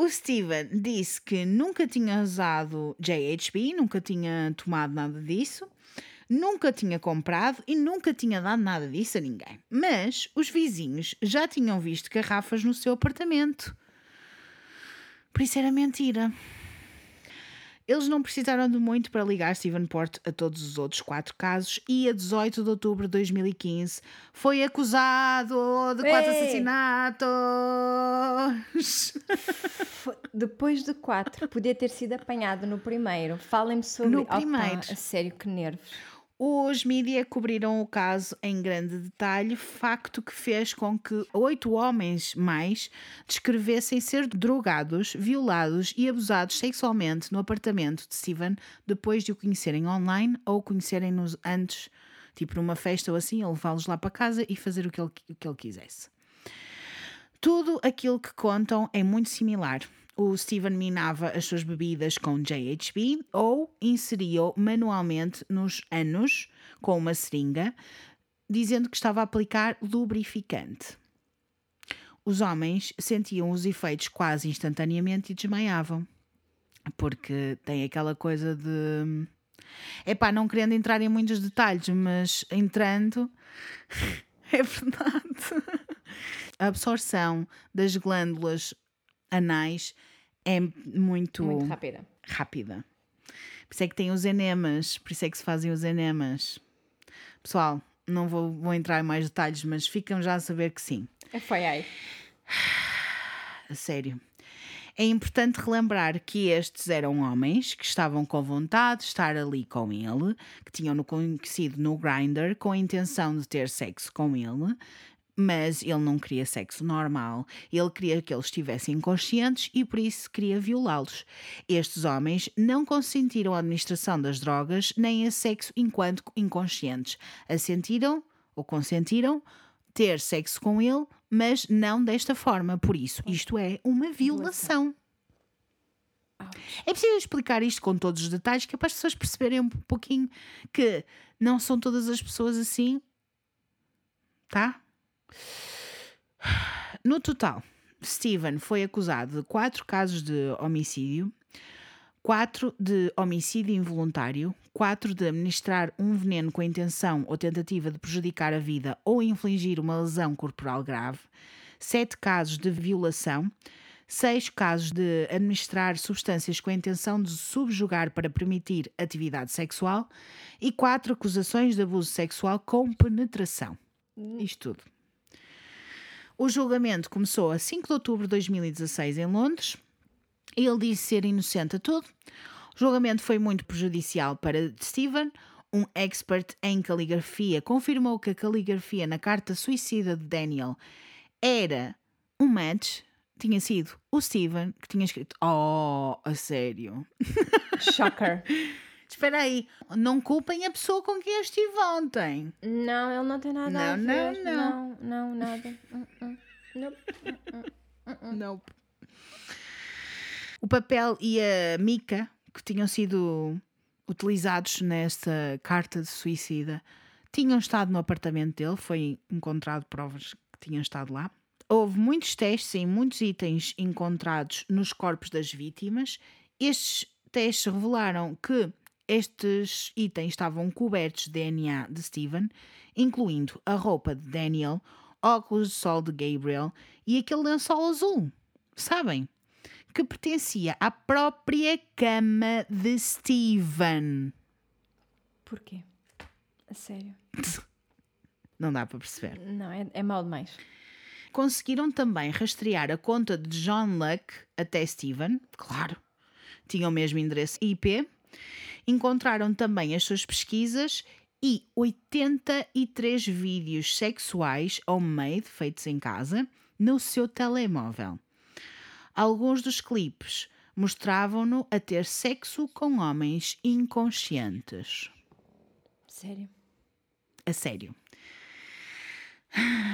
O Steven disse que nunca tinha usado JHB, nunca tinha tomado nada disso, nunca tinha comprado e nunca tinha dado nada disso a ninguém. Mas os vizinhos já tinham visto garrafas no seu apartamento. Por isso era mentira. Eles não precisaram de muito para ligar Steven Port a todos os outros quatro casos e a 18 de outubro de 2015 foi acusado de quatro Ei! assassinatos. Depois de quatro, podia ter sido apanhado no primeiro. Falem-me sobre. No Opa, primeiro. a sério, que nervos. Os mídia cobriram o caso em grande detalhe, facto que fez com que oito homens mais descrevessem ser drogados, violados e abusados sexualmente no apartamento de Steven depois de o conhecerem online ou conhecerem-nos antes, tipo numa festa ou assim, ele levá-los lá para casa e fazer o que ele, o que ele quisesse. Tudo aquilo que contam é muito similar. O Steven minava as suas bebidas com JHB ou inseria-o manualmente nos anos com uma seringa, dizendo que estava a aplicar lubrificante. Os homens sentiam os efeitos quase instantaneamente e desmaiavam. Porque tem aquela coisa de. Epá, não querendo entrar em muitos detalhes, mas entrando. é verdade. A absorção das glândulas anais é muito, Muito rápida. rápida. Por isso é que tem os enemas, por isso é que se fazem os enemas. Pessoal, não vou, vou entrar em mais detalhes, mas ficam já a saber que sim. Foi aí. A sério. É importante relembrar que estes eram homens que estavam com vontade de estar ali com ele, que tinham-no conhecido no Grindr com a intenção de ter sexo com ele, mas ele não queria sexo normal. Ele queria que eles estivessem inconscientes e por isso queria violá-los. Estes homens não consentiram a administração das drogas nem a sexo enquanto inconscientes. Assentiram ou consentiram ter sexo com ele, mas não desta forma. Por isso, isto é uma violação. É preciso explicar isto com todos os detalhes, que é para as pessoas perceberem um pouquinho que não são todas as pessoas assim. Tá? No total, Steven foi acusado de quatro casos de homicídio, quatro de homicídio involuntário, quatro de administrar um veneno com a intenção ou tentativa de prejudicar a vida ou infligir uma lesão corporal grave, sete casos de violação, seis casos de administrar substâncias com a intenção de subjugar para permitir atividade sexual e quatro acusações de abuso sexual com penetração. Isto tudo. O julgamento começou a 5 de outubro de 2016 em Londres. Ele disse ser inocente a tudo. O julgamento foi muito prejudicial para Stephen. Um expert em caligrafia confirmou que a caligrafia na carta suicida de Daniel era um match. Tinha sido o Stephen que tinha escrito. Oh, a sério. Shocker. Espera aí, não culpem a pessoa com quem eu estive ontem. não, ele não tem nada a Não, ver. não, não. Não, não, nada. Hum, hum. Nope. Não. O papel e a mica que tinham sido utilizados nesta carta de suicida tinham estado no apartamento dele, foi encontrado provas que tinham estado lá. Houve muitos testes em muitos itens encontrados nos corpos das vítimas Estes testes revelaram que estes itens estavam cobertos de DNA de Steven, incluindo a roupa de Daniel, óculos de sol de Gabriel e aquele lençol azul. Sabem? Que pertencia à própria cama de Steven. Porquê? A sério? Não dá para perceber. Não, é, é mal demais. Conseguiram também rastrear a conta de John Luck até Steven, claro, tinha o mesmo endereço IP. Encontraram também as suas pesquisas e 83 vídeos sexuais homemade, feitos em casa, no seu telemóvel. Alguns dos clipes mostravam-no a ter sexo com homens inconscientes. Sério? A sério.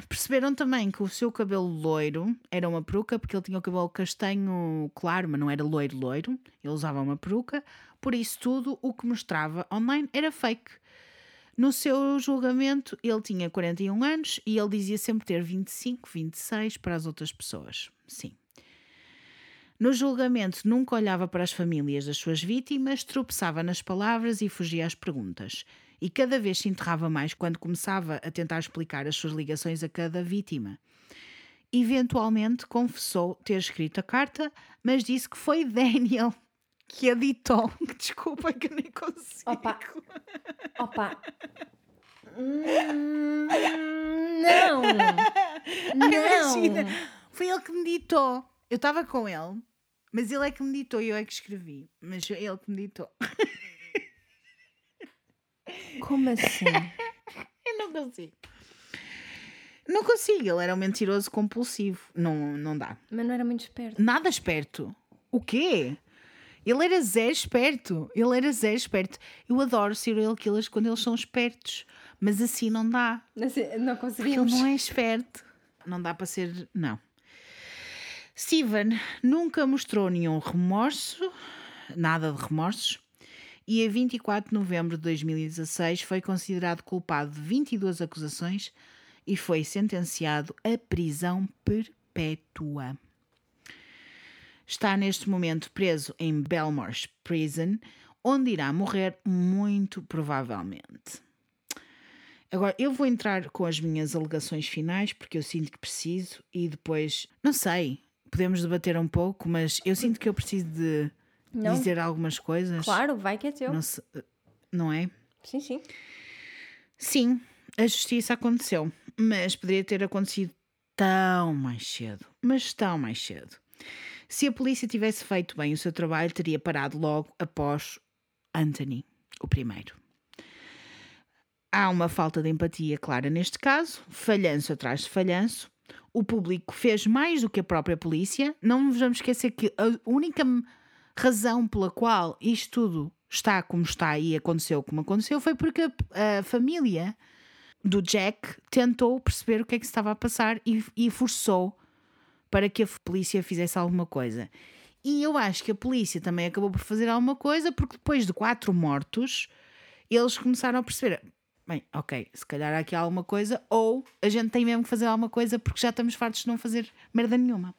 Perceberam também que o seu cabelo loiro era uma peruca, porque ele tinha o cabelo castanho claro, mas não era loiro loiro. Ele usava uma peruca, por isso tudo o que mostrava online era fake. No seu julgamento, ele tinha 41 anos e ele dizia sempre ter 25, 26 para as outras pessoas. Sim. No julgamento, nunca olhava para as famílias das suas vítimas, tropeçava nas palavras e fugia às perguntas e cada vez se enterrava mais quando começava a tentar explicar as suas ligações a cada vítima. Eventualmente confessou ter escrito a carta, mas disse que foi Daniel que a ditou. Desculpa que nem consigo. Opa! Opa! Hum, não! Não! Imagina, foi ele que me ditou. Eu estava com ele, mas ele é que me ditou e eu é que escrevi. Mas ele que me ditou. Como assim? Eu não consigo. Não consigo, ele era um mentiroso compulsivo. Não, não dá. Mas não era muito esperto. Nada esperto. O quê? Ele era zero esperto. Ele era zero esperto. Eu adoro serial killers quando eles são espertos. Mas assim não dá. Assim, não Porque ele conseguimos. não é esperto. Não dá para ser. Não. Steven nunca mostrou nenhum remorso, nada de remorsos, e a 24 de novembro de 2016 foi considerado culpado de 22 acusações e foi sentenciado a prisão perpétua. Está neste momento preso em Belmarsh Prison, onde irá morrer muito provavelmente. Agora, eu vou entrar com as minhas alegações finais, porque eu sinto que preciso, e depois, não sei, podemos debater um pouco, mas eu sinto que eu preciso de Não. dizer algumas coisas. Claro, vai que é teu. Não, se- não é? Sim, sim. Sim, a justiça aconteceu, mas poderia ter acontecido tão mais cedo. Mas tão mais cedo. Se a polícia tivesse feito bem o seu trabalho, teria parado logo após Anthony, o primeiro. Há uma falta de empatia clara neste caso, falhanço atrás de falhanço. O público fez mais do que a própria polícia. Não nos vamos esquecer que a única razão pela qual isto tudo está como está e aconteceu como aconteceu foi porque a, a família do Jack tentou perceber o que é que estava a passar e, e forçou para que a polícia fizesse alguma coisa. E eu acho que a polícia também acabou por fazer alguma coisa porque depois de quatro mortos eles começaram a perceber. Bem, ok, se calhar há aqui alguma coisa, ou a gente tem mesmo que fazer alguma coisa porque já estamos fartos de não fazer merda nenhuma.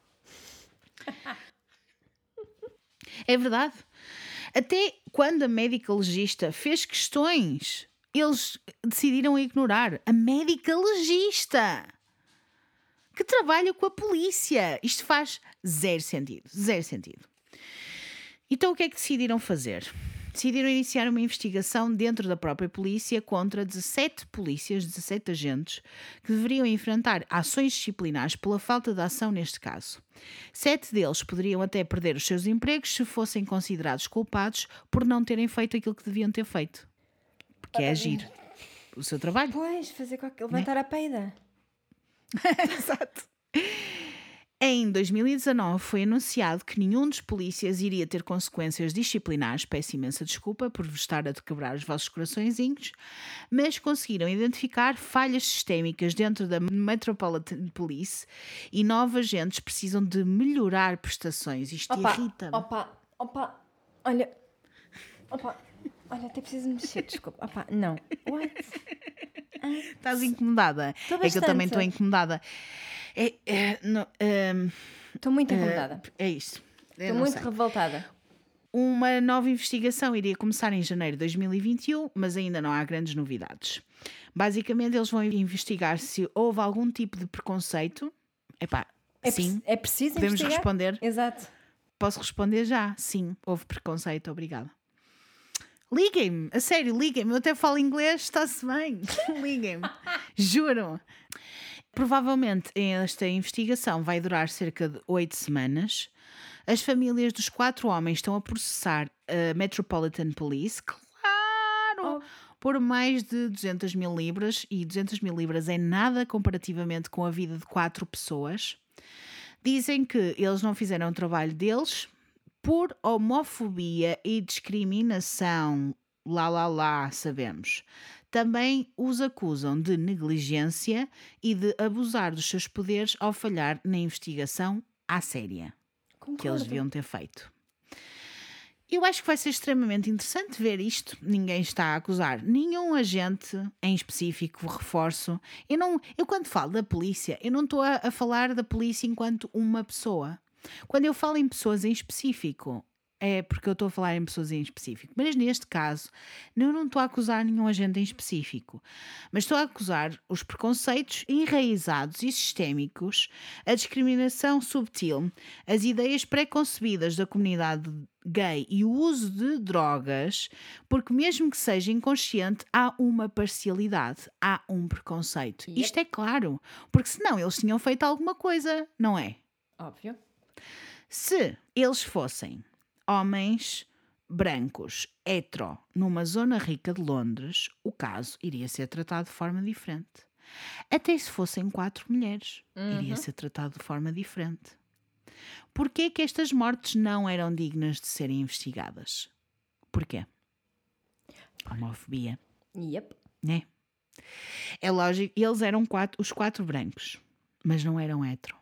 É verdade. Até quando a médica legista fez questões, eles decidiram ignorar a médica legista que trabalha com a polícia. Isto faz zero sentido. Zero sentido. Então o que é que decidiram fazer? Decidiram iniciar uma investigação dentro da própria polícia contra 17 polícias, 17 agentes, que deveriam enfrentar ações disciplinares pela falta de ação neste caso. Sete deles poderiam até perder os seus empregos se fossem considerados culpados por não terem feito aquilo que deviam ter feito. Porque é agir. O seu trabalho. Pois, fazer qualquer... levantar a peida. Exato. Em 2019 foi anunciado que nenhum dos polícias iria ter consequências disciplinares, peço imensa desculpa por vos estar a quebrar os vossos coraçõezinhos, mas conseguiram identificar falhas sistémicas dentro da Metropolitan Police e novos agentes precisam de melhorar prestações. Isto irrita-me. opa, opa, olha, opa, olha, até preciso mexer, desculpa, opa, não, what? Estás incomodada? Estou é que eu também estou incomodada. É, é, ehm, Estou muito eh, incomodada, é isto. Eu estou não muito sei. revoltada. Uma nova investigação iria começar em janeiro de 2021, mas ainda não há grandes novidades. Basicamente, eles vão investigar se houve algum tipo de preconceito. Epá, É, sim, é preciso podemos investigar? responder. Exato. Posso responder já? Sim, houve preconceito, obrigada. Liguem-me, a sério, liguem-me. Eu até falo inglês, está-se bem. liguem-me, juro. Provavelmente esta investigação vai durar cerca de oito semanas. As famílias dos quatro homens estão a processar a Metropolitan Police, claro, por mais de 200 mil libras. E 200 mil libras é nada comparativamente com a vida de quatro pessoas. Dizem que eles não fizeram o trabalho deles por homofobia e discriminação. Lá, lá, lá, sabemos. Também os acusam de negligência e de abusar dos seus poderes ao falhar na investigação à séria que eles Concordo. deviam ter feito. Eu acho que vai ser extremamente interessante ver isto. Ninguém está a acusar nenhum agente em específico, reforço. Eu, não, eu quando falo da polícia, eu não estou a, a falar da polícia enquanto uma pessoa. Quando eu falo em pessoas em específico, é porque eu estou a falar em pessoas em específico. Mas neste caso, eu não estou a acusar nenhum agente em específico, mas estou a acusar os preconceitos enraizados e sistémicos, a discriminação subtil, as ideias pré-concebidas da comunidade gay e o uso de drogas, porque mesmo que seja inconsciente, há uma parcialidade, há um preconceito. Isto é claro, porque senão eles tinham feito alguma coisa, não é? Óbvio. Se eles fossem homens brancos, hetero, numa zona rica de Londres, o caso iria ser tratado de forma diferente. Até se fossem quatro mulheres, iria ser tratado de forma diferente. Porquê que estas mortes não eram dignas de serem investigadas? Porquê? Homofobia, Yep. né? É lógico, eles eram quatro, os quatro brancos, mas não eram hetero.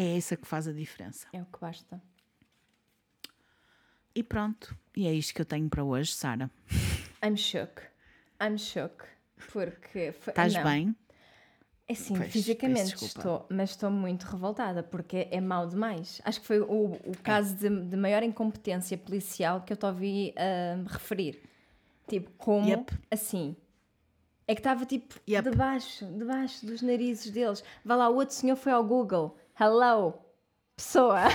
É essa que faz a diferença. É o que basta. E pronto. E é isto que eu tenho para hoje, Sara. I'm shook. I'm shook. Porque. Estás bem? É sim, Pois, fisicamente estou, mas estou muito revoltada porque é mau demais. Acho que foi o, o caso de, de maior incompetência policial que eu te ouvi ah, referir. Tipo, como Yep. assim? É que estava tipo Yep. debaixo, debaixo dos narizes deles. Vá lá, o outro senhor foi ao Google. Hello, pessoa.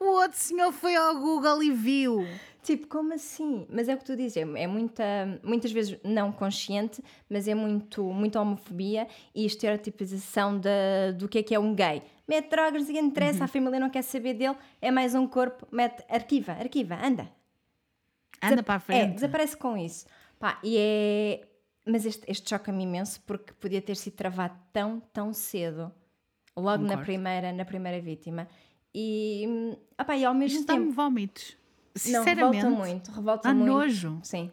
O outro senhor foi ao Google e viu. Tipo, como assim? Mas é o que tu dizes, é, é muita, muitas vezes não consciente, mas é muito, muita homofobia e estereotipização da, do que é que é um gay. Mete drogas, ninguém interessa, a família não quer saber dele, é mais um corpo, mete, arquiva, arquiva, anda. Anda para a É, frente. desaparece com isso. Pá, e é... Mas este, este choca-me imenso porque podia ter sido travado tão, tão cedo. Logo na primeira, na primeira vítima. E, pá, e ao mesmo Isto tempo... dá-me vómitos. Não, Sinceramente. revolta muito, revolta Dá muito. nojo. Sim.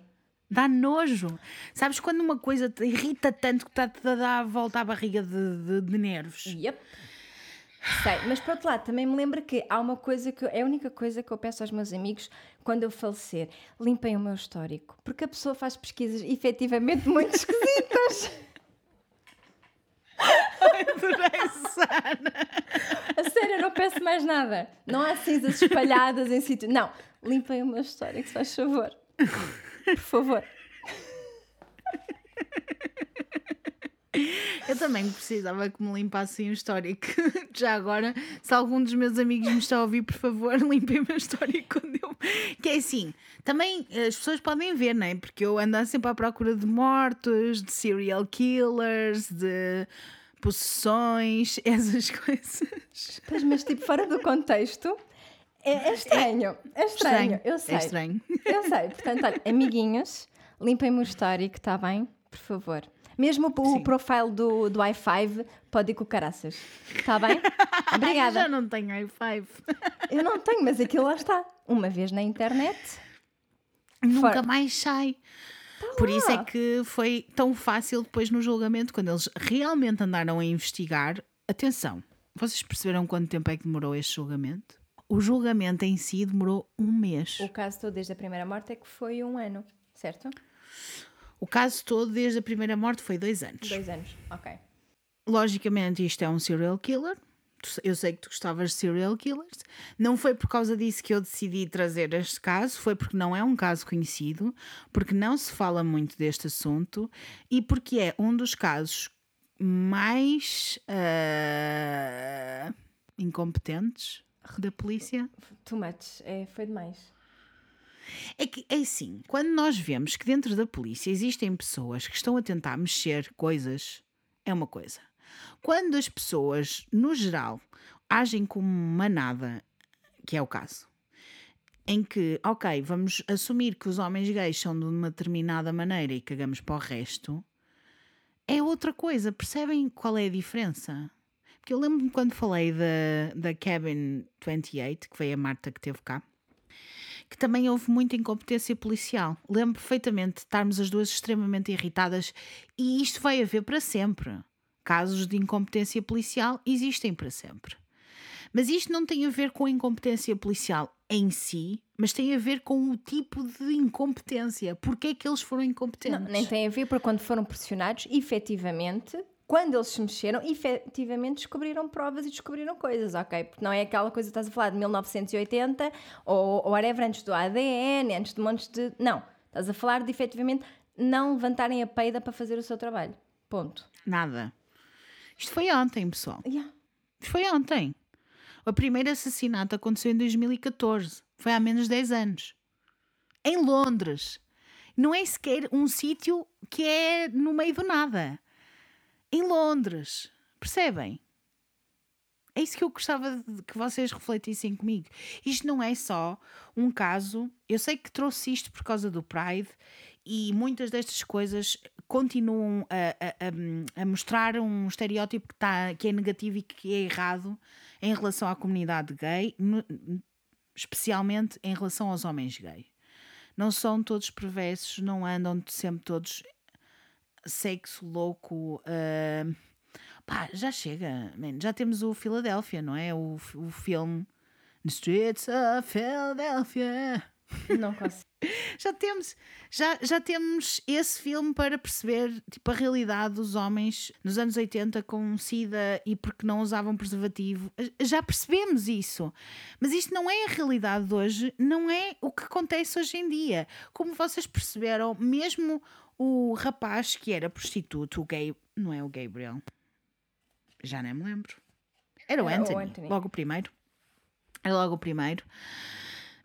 Dá nojo. Sabes quando uma coisa te irrita tanto que está-te a dar a volta à barriga de, de- de nervos? Yep. Sei, mas por outro lado, também me lembro que há uma coisa que eu- é a única coisa que eu peço aos meus amigos quando eu falecer: limpem o meu histórico, porque a pessoa faz pesquisas efetivamente muito esquisitas. Adorei, Sara. A sério, eu não peço mais nada. Não há cinzas espalhadas em sítio. Não, limpem o meu histórico, se faz favor. Por favor. Eu também precisava que me limpassem o histórico. Já agora, se algum dos meus amigos me está a ouvir, por favor, limpem o meu histórico quando eu. Que é assim, também as pessoas podem ver, não é? Porque eu ando sempre à procura de mortos, de serial killers, de possessões, essas coisas. Pois, mas tipo, fora do contexto, é, é estranho. É estranho, eu sei. É estranho. Eu sei, portanto, olha, amiguinhos, limpem-me o histórico, está bem? Por favor. Mesmo o, o profile do, do i5 pode ir com caraças. Está bem? Eu Obrigada. já não tenho i5. Eu não tenho, mas aquilo lá está. Uma vez na internet. Nunca Fora. mais sai. Por isso é que foi tão fácil depois no julgamento, quando eles realmente andaram a investigar. Atenção, vocês perceberam quanto tempo é que demorou este julgamento? O julgamento em si demorou um mês. O caso todo desde a primeira morte é que foi um ano, certo? O caso todo, desde a primeira morte, foi dois anos. Dois anos, ok. Logicamente, isto é um serial killer. eu sei que tu gostavas de serial killers. Não foi por causa disso que eu decidi trazer este caso, foi porque não é um caso conhecido, porque não se fala muito deste assunto e porque é um dos casos mais ah, incompetentes da polícia. Too much. É, foi demais. É que é assim, quando nós vemos que dentro da polícia existem pessoas que estão a tentar mexer coisas, é uma coisa. Quando as pessoas, no geral, agem como manada, que é o caso, em que, ok, vamos assumir que os homens gays são de uma determinada maneira e cagamos para o resto, é outra coisa. Percebem qual é a diferença? Porque eu lembro-me quando falei da, da Cabin 28, que foi a Marta que teve cá, que também houve muita incompetência policial. Lembro perfeitamente de estarmos as duas extremamente irritadas e isto vai haver para sempre. Casos de incompetência policial existem para sempre. Mas isto não tem a ver com a incompetência policial em si, mas tem a ver com o tipo de incompetência. Porquê é que eles foram incompetentes? Não, nem tem a ver porque quando foram pressionados, efetivamente, quando eles se mexeram, efetivamente descobriram provas e descobriram coisas, ok? Porque não é aquela coisa que estás a falar de 1980 ou, ou whatever, antes do ADN, antes de montes de. Não. Estás a falar de efetivamente não levantarem a peida para fazer o seu trabalho. Ponto. Nada. Isto foi ontem, pessoal. Yeah. Isto foi ontem. O primeiro assassinato aconteceu em 2014. Foi há menos de 10 anos. Em Londres. Não é sequer um sítio que é no meio do nada. Em Londres. Percebem? É isso que eu gostava de que vocês refletissem comigo. Isto não é só um caso. Eu sei que trouxe isto por causa do Pride e muitas destas coisas continuam a, a- a- mostrar um estereótipo que, tá, que é negativo e que é errado em relação à comunidade gay, especialmente em relação aos homens gay. Não são todos perversos, não andam sempre todos sexo louco. ah, pá, já chega, man. já temos o Philadelphia, não é? O, o filme The Streets of Philadelphia. Não consigo. Já temos, já, já temos esse filme para perceber tipo, a realidade dos homens nos anos 80 com sida e porque não usavam preservativo. Já percebemos isso. Mas isto não é a realidade de hoje, não é o que acontece hoje em dia. Como vocês perceberam, mesmo o rapaz que era prostituto, o gay, não é o Gabriel, já nem me lembro. Era o Era o Anthony, Anthony. logo o primeiro. Era logo o primeiro.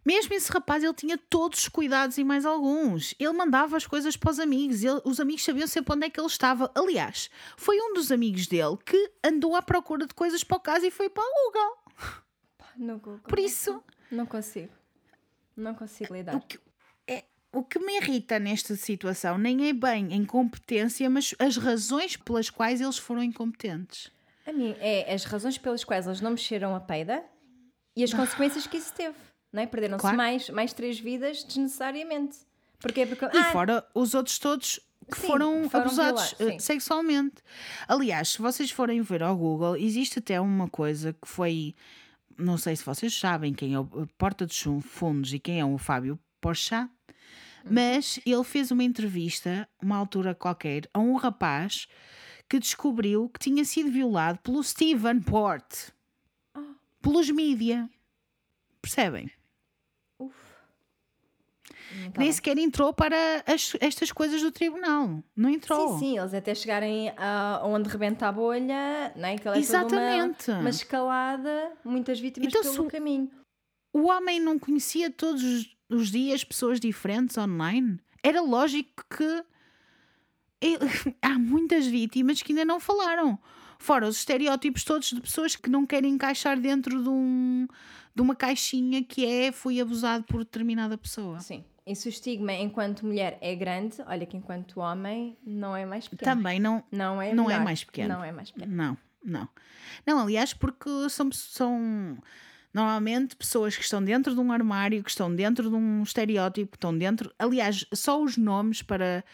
Mesmo esse rapaz, ele tinha todos os cuidados e mais alguns. Ele mandava as coisas para os amigos. ele- os amigos sabiam sempre onde é que ele estava. Aliás, foi um dos amigos dele que andou à procura de coisas para o caso e foi para o Google. No Google. Por isso, Não consigo. Não consigo o lidar. que, é, o que me irrita nesta situação nem é bem a incompetência, mas as razões pelas quais eles foram incompetentes. A mim é as razões pelas quais eles não mexeram a peida e as consequências que isso teve. Não é? Perderam-se Claro. mais, mais três vidas desnecessariamente. Porquê? Porque. E ah, fora os outros todos que Sim, foram, foram abusados violados, eh, sexualmente. Aliás, se vocês forem ver ao Google, existe até uma coisa que foi. Não sei se vocês sabem quem é o Porta dos Fundos e quem é o Fábio Porchat, mas ele fez uma entrevista, uma altura qualquer, a um rapaz que descobriu que tinha sido violado pelo Stephen Port, pelos mídia. Percebem? Uf. Tá Nem sequer entrou para as- estas coisas do tribunal. Não entrou. Sim, sim, eles até chegarem a onde rebenta a bolha, não é? Que ela é Exatamente. uma, uma escalada, muitas vítimas Então, pelo caminho. O homem não conhecia todos os- dias pessoas diferentes online. Era lógico que há muitas vítimas que ainda não falaram. Fora os estereótipos todos de pessoas que não querem encaixar dentro de, um, de uma caixinha que é fui abusado por determinada pessoa. Sim. E se o estigma enquanto mulher é grande, olha que enquanto homem não é mais pequeno. Também não, Não é não é mais pequeno. Não é mais pequeno. Não, não. Não, aliás, porque são, são normalmente pessoas que estão dentro de um armário, que estão dentro de um estereótipo, que estão dentro. Aliás, só os nomes para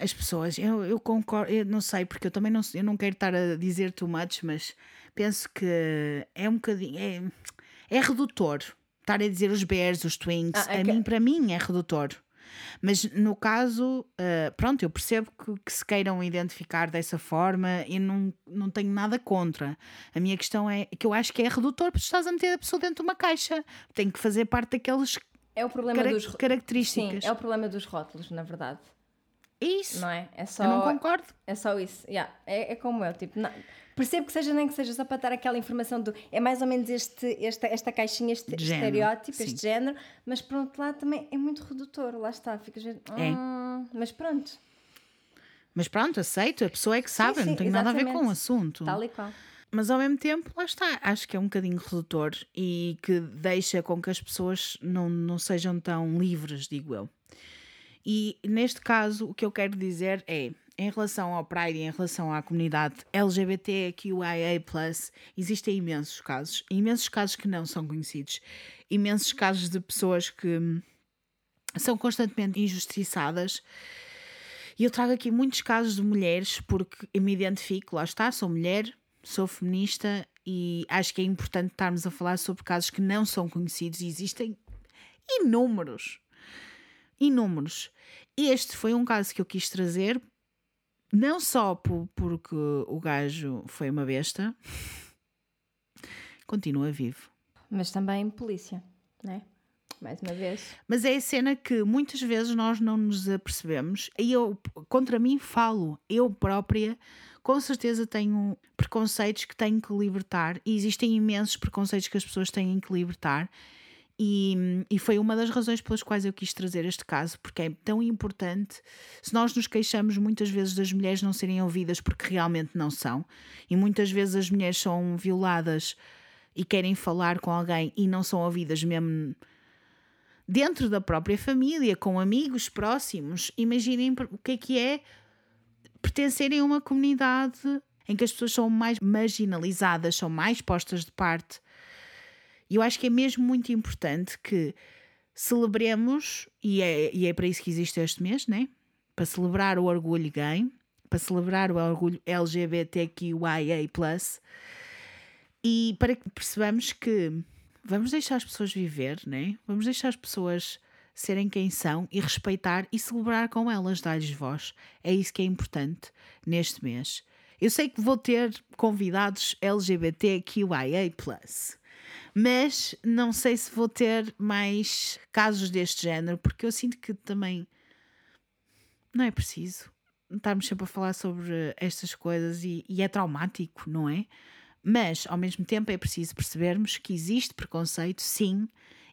as pessoas, eu, eu concordo, eu não sei, porque eu também não, eu não quero estar a dizer too much, mas penso que é um bocadinho. É, é redutor estar a dizer os bears, os twinks. Ah, é a mim, para mim, é redutor. Mas no caso, uh, pronto, eu percebo que, que, se queiram identificar dessa forma e não, não tenho nada contra. A minha questão é que eu acho que é redutor porque estás a meter a pessoa dentro de uma caixa. Tem que fazer parte daqueles é o problema dos características. Sim, é o problema dos rótulos, na verdade. Isso. Não é? É só. Eu não concordo. É só isso. Yeah. É, é como eu, tipo, não, percebo que seja nem que seja só para dar aquela informação do. É mais ou menos este, esta, esta caixinha, este género, estereótipo, sim. este género, mas por outro lado também é muito redutor. Lá está, ficas. É. Hum, mas pronto. Mas pronto, aceito, a pessoa é que sabe, sim, sim, não tem nada a ver com o assunto. Tal e qual. Mas ao mesmo tempo, lá está, acho que é um bocadinho redutor e que deixa com que as pessoas não, não sejam tão livres, digo eu. E neste caso, o que eu quero dizer é, em relação ao Pride em relação à comunidade LGBTQIA+, existem imensos casos, imensos casos que não são conhecidos, imensos casos de pessoas que são constantemente injustiçadas. E eu trago aqui muitos casos de mulheres porque me identifico, lá está, sou mulher, sou feminista e acho que é importante estarmos a falar sobre casos que não são conhecidos e existem inúmeros. Inúmeros. Este foi um caso que eu quis trazer, não só por, porque o gajo foi uma besta, continua vivo. Mas também polícia, né? Mais uma vez. Mas é a cena que muitas vezes nós não nos apercebemos. E eu, contra mim, falo. Eu própria, com certeza, tenho preconceitos que tenho que libertar. E existem imensos preconceitos que as pessoas têm que libertar. E, e foi uma das razões pelas quais eu quis trazer este caso, porque é tão importante. Se nós nos queixamos muitas vezes das mulheres não serem ouvidas porque realmente não são, e muitas vezes as mulheres são violadas e querem falar com alguém e não são ouvidas mesmo dentro da própria família, com amigos próximos. Imaginem o que é que é pertencerem a uma comunidade em que as pessoas são mais marginalizadas, são mais postas de parte e eu acho que é mesmo muito importante que celebremos, e é, e é para isso que existe este mês, né? Para celebrar o orgulho gay, para celebrar o orgulho LGBTQIA, e para que percebamos que vamos deixar as pessoas viver, né? Vamos deixar as pessoas serem quem são e respeitar e celebrar com elas, dar-lhes voz. É isso que é importante neste mês. Eu sei que vou ter convidados LGBTQIA mas não sei se vou ter mais casos deste género, porque eu sinto que também não é preciso estarmos sempre a falar sobre estas coisas e, e é traumático, não é? Mas, ao mesmo tempo, é preciso percebermos que existe preconceito, sim,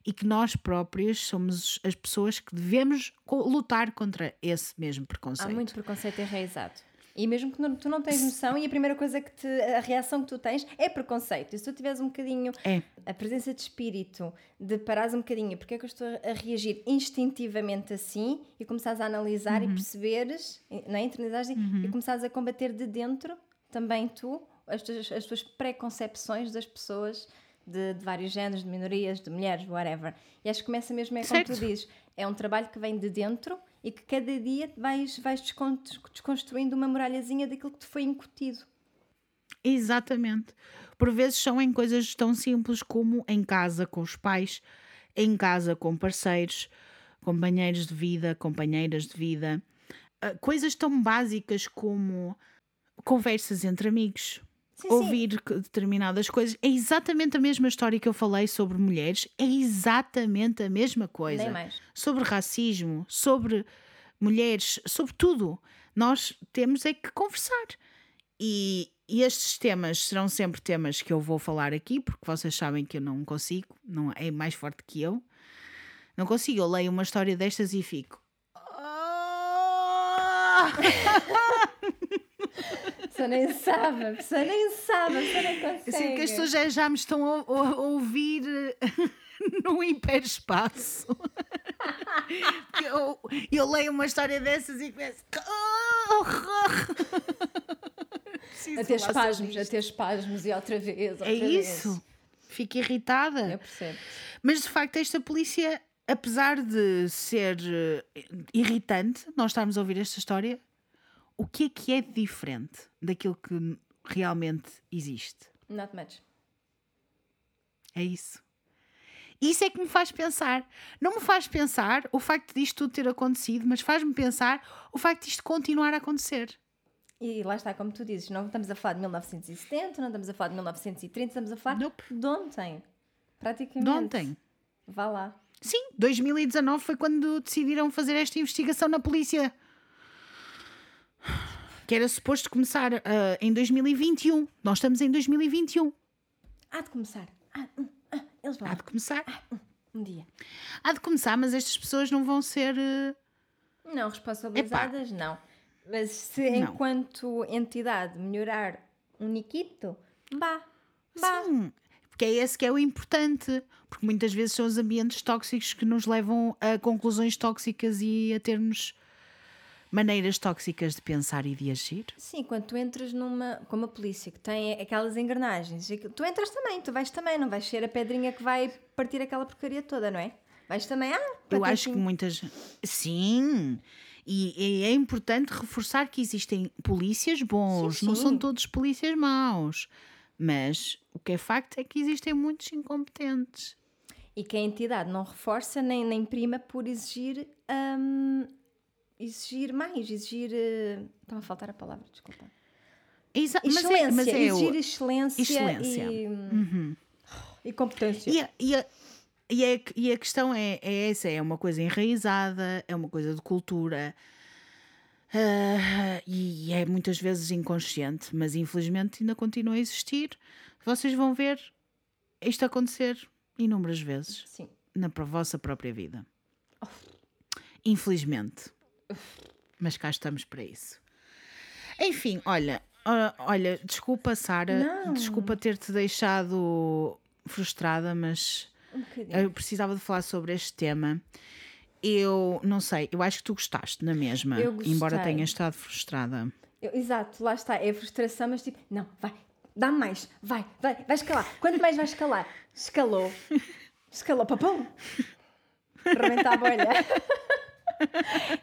e que nós próprios somos as pessoas que devemos lutar contra esse mesmo preconceito. Há muito preconceito enraizado. E mesmo que não, tu não tens noção, e a primeira coisa que te, a reação que tu tens é preconceito. E se tu tiveres um bocadinho é. a presença de espírito, de parares um bocadinho, porque é que eu estou a reagir instintivamente assim, e começares a analisar uhum. e perceberes, não é? Internalizares uhum. e começares a combater de dentro também tu as tuas, as tuas preconcepções das pessoas de, de, vários géneros, de minorias, de mulheres, whatever. E acho que começa mesmo, é como certo. tu dizes, é um trabalho que vem de dentro e que cada dia vais, vais desconstruindo uma muralhazinha daquilo que te foi incutido. Exatamente. Por vezes são em coisas tão simples como em casa com os pais, em casa com parceiros, companheiros de vida, companheiras de vida. Ah, coisas tão básicas como conversas entre amigos, Sim, ouvir sim. determinadas coisas. É exatamente a mesma história que eu falei sobre mulheres, é exatamente a mesma coisa. Nem mais. Sobre racismo, sobre mulheres, sobre tudo. Nós temos é que conversar. E, e estes temas serão sempre temas que eu vou falar aqui, porque vocês sabem que eu não consigo, não é mais forte que eu. Não consigo, eu leio uma história destas e fico. pessoa nem sabe, a pessoa nem sabe, a pessoa nem consegue. Assim que as pessoas já, já me estão a, a, a ouvir no hiperespaço. eu, eu leio uma história dessas e começo. a ter espasmos, a ter espasmos e outra vez. Outra é isso. Vez. Fico irritada. Eu percebo. Mas de facto, esta polícia, apesar de ser eh, irritante, nós estarmos a ouvir esta história, o que é que é diferente daquilo que realmente existe? Not much. É isso. Isso é que me faz pensar. Não me faz pensar o facto disto tudo ter acontecido, mas faz-me pensar o facto disto continuar a acontecer. E lá está, como tu dizes, não estamos a falar de 1970, não estamos a falar de 1930, estamos a falar Nope. de ontem. Praticamente. De ontem. Vá lá. Sim, 2019 foi quando decidiram fazer esta investigação na polícia. Que era suposto começar ah, em 2021. Nós estamos em 2021. Há de começar. Ah, hum, ah, eles vão Há de começar. Um dia. Há de começar, mas estas pessoas não vão ser. ah, Não, responsabilizadas, não. Mas se Não. enquanto entidade melhorar um niquito, vá. Vá. Sim, porque é esse que é o importante. Porque muitas vezes são os ambientes tóxicos que nos levam a conclusões tóxicas e a termos maneiras tóxicas de pensar e de agir. Sim, quando tu entras numa. como a polícia, que tem aquelas engrenagens, tu entras também, tu vais também, não vais ser a pedrinha que vai partir aquela porcaria toda, não é? Vais também, ah, Eu acho que muitas. Sim! E, e é importante reforçar que existem polícias bons, Sim, não sim. são todos polícias maus. Mas o que é facto é que existem muitos incompetentes. E que a entidade não reforça nem, nem prima por exigir. hum, exigir mais, exigir. eh, Estava a faltar a palavra, desculpa. Exa- mas Excelência, é, mas é exigir excelência, Excelência. E, Uhum. e competência. E a, e a- e a- e a questão é, é essa: é uma coisa enraizada, é uma coisa de cultura. ah, e é muitas vezes inconsciente, mas infelizmente ainda continua a existir. Vocês vão ver isto acontecer inúmeras vezes Sim. na vossa própria vida. Infelizmente. Mas cá estamos para isso. Enfim, olha, olha, desculpa, Sara, desculpa ter-te deixado frustrada, mas Um eu precisava de falar sobre este tema. Eu não sei, eu acho que tu gostaste na mesma, embora tenhas estado frustrada. Eu- exato, lá está, é a frustração, mas tipo, não, vai, dá-me mais, vai, vai, vai escalar. Quanto mais vai escalar? Escalou. Escalou, papão. Rebenta a bolha.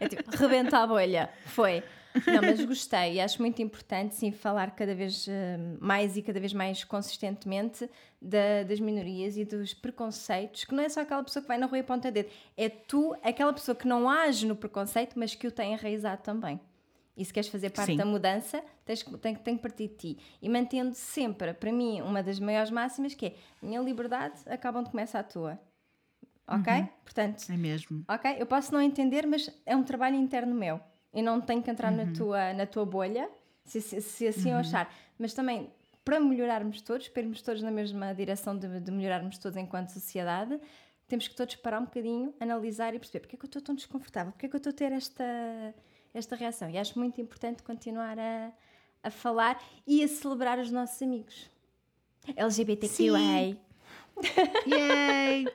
É tipo, rebenta a bolha. Foi. Não, mas gostei e acho muito importante, sim, falar cada vez eh, mais e cada vez mais consistentemente da- das minorias e dos preconceitos, que não é só aquela pessoa que vai na rua e aponta dedo, é tu, aquela pessoa que não age no preconceito, mas que o tem enraizado também. E se queres fazer parte Sim. da mudança, tens, que- tem, tem que partir de ti. E mantendo sempre, para mim, uma das maiores máximas que é minha liberdade acaba onde começa a tua. Ok? Portanto, É mesmo. ok? Eu posso não entender, mas é um trabalho interno meu. E não tenho que entrar na, tua, na tua bolha, se, se, se assim eu achar. Mas também, para melhorarmos todos, para irmos todos na mesma direção de, de melhorarmos todos enquanto sociedade, temos que todos parar um bocadinho, analisar e perceber porque é que eu estou tão desconfortável, porque é que eu estou a ter esta, esta reação. E acho muito importante continuar a, a falar e a celebrar os nossos amigos. LGBTQA. Yay!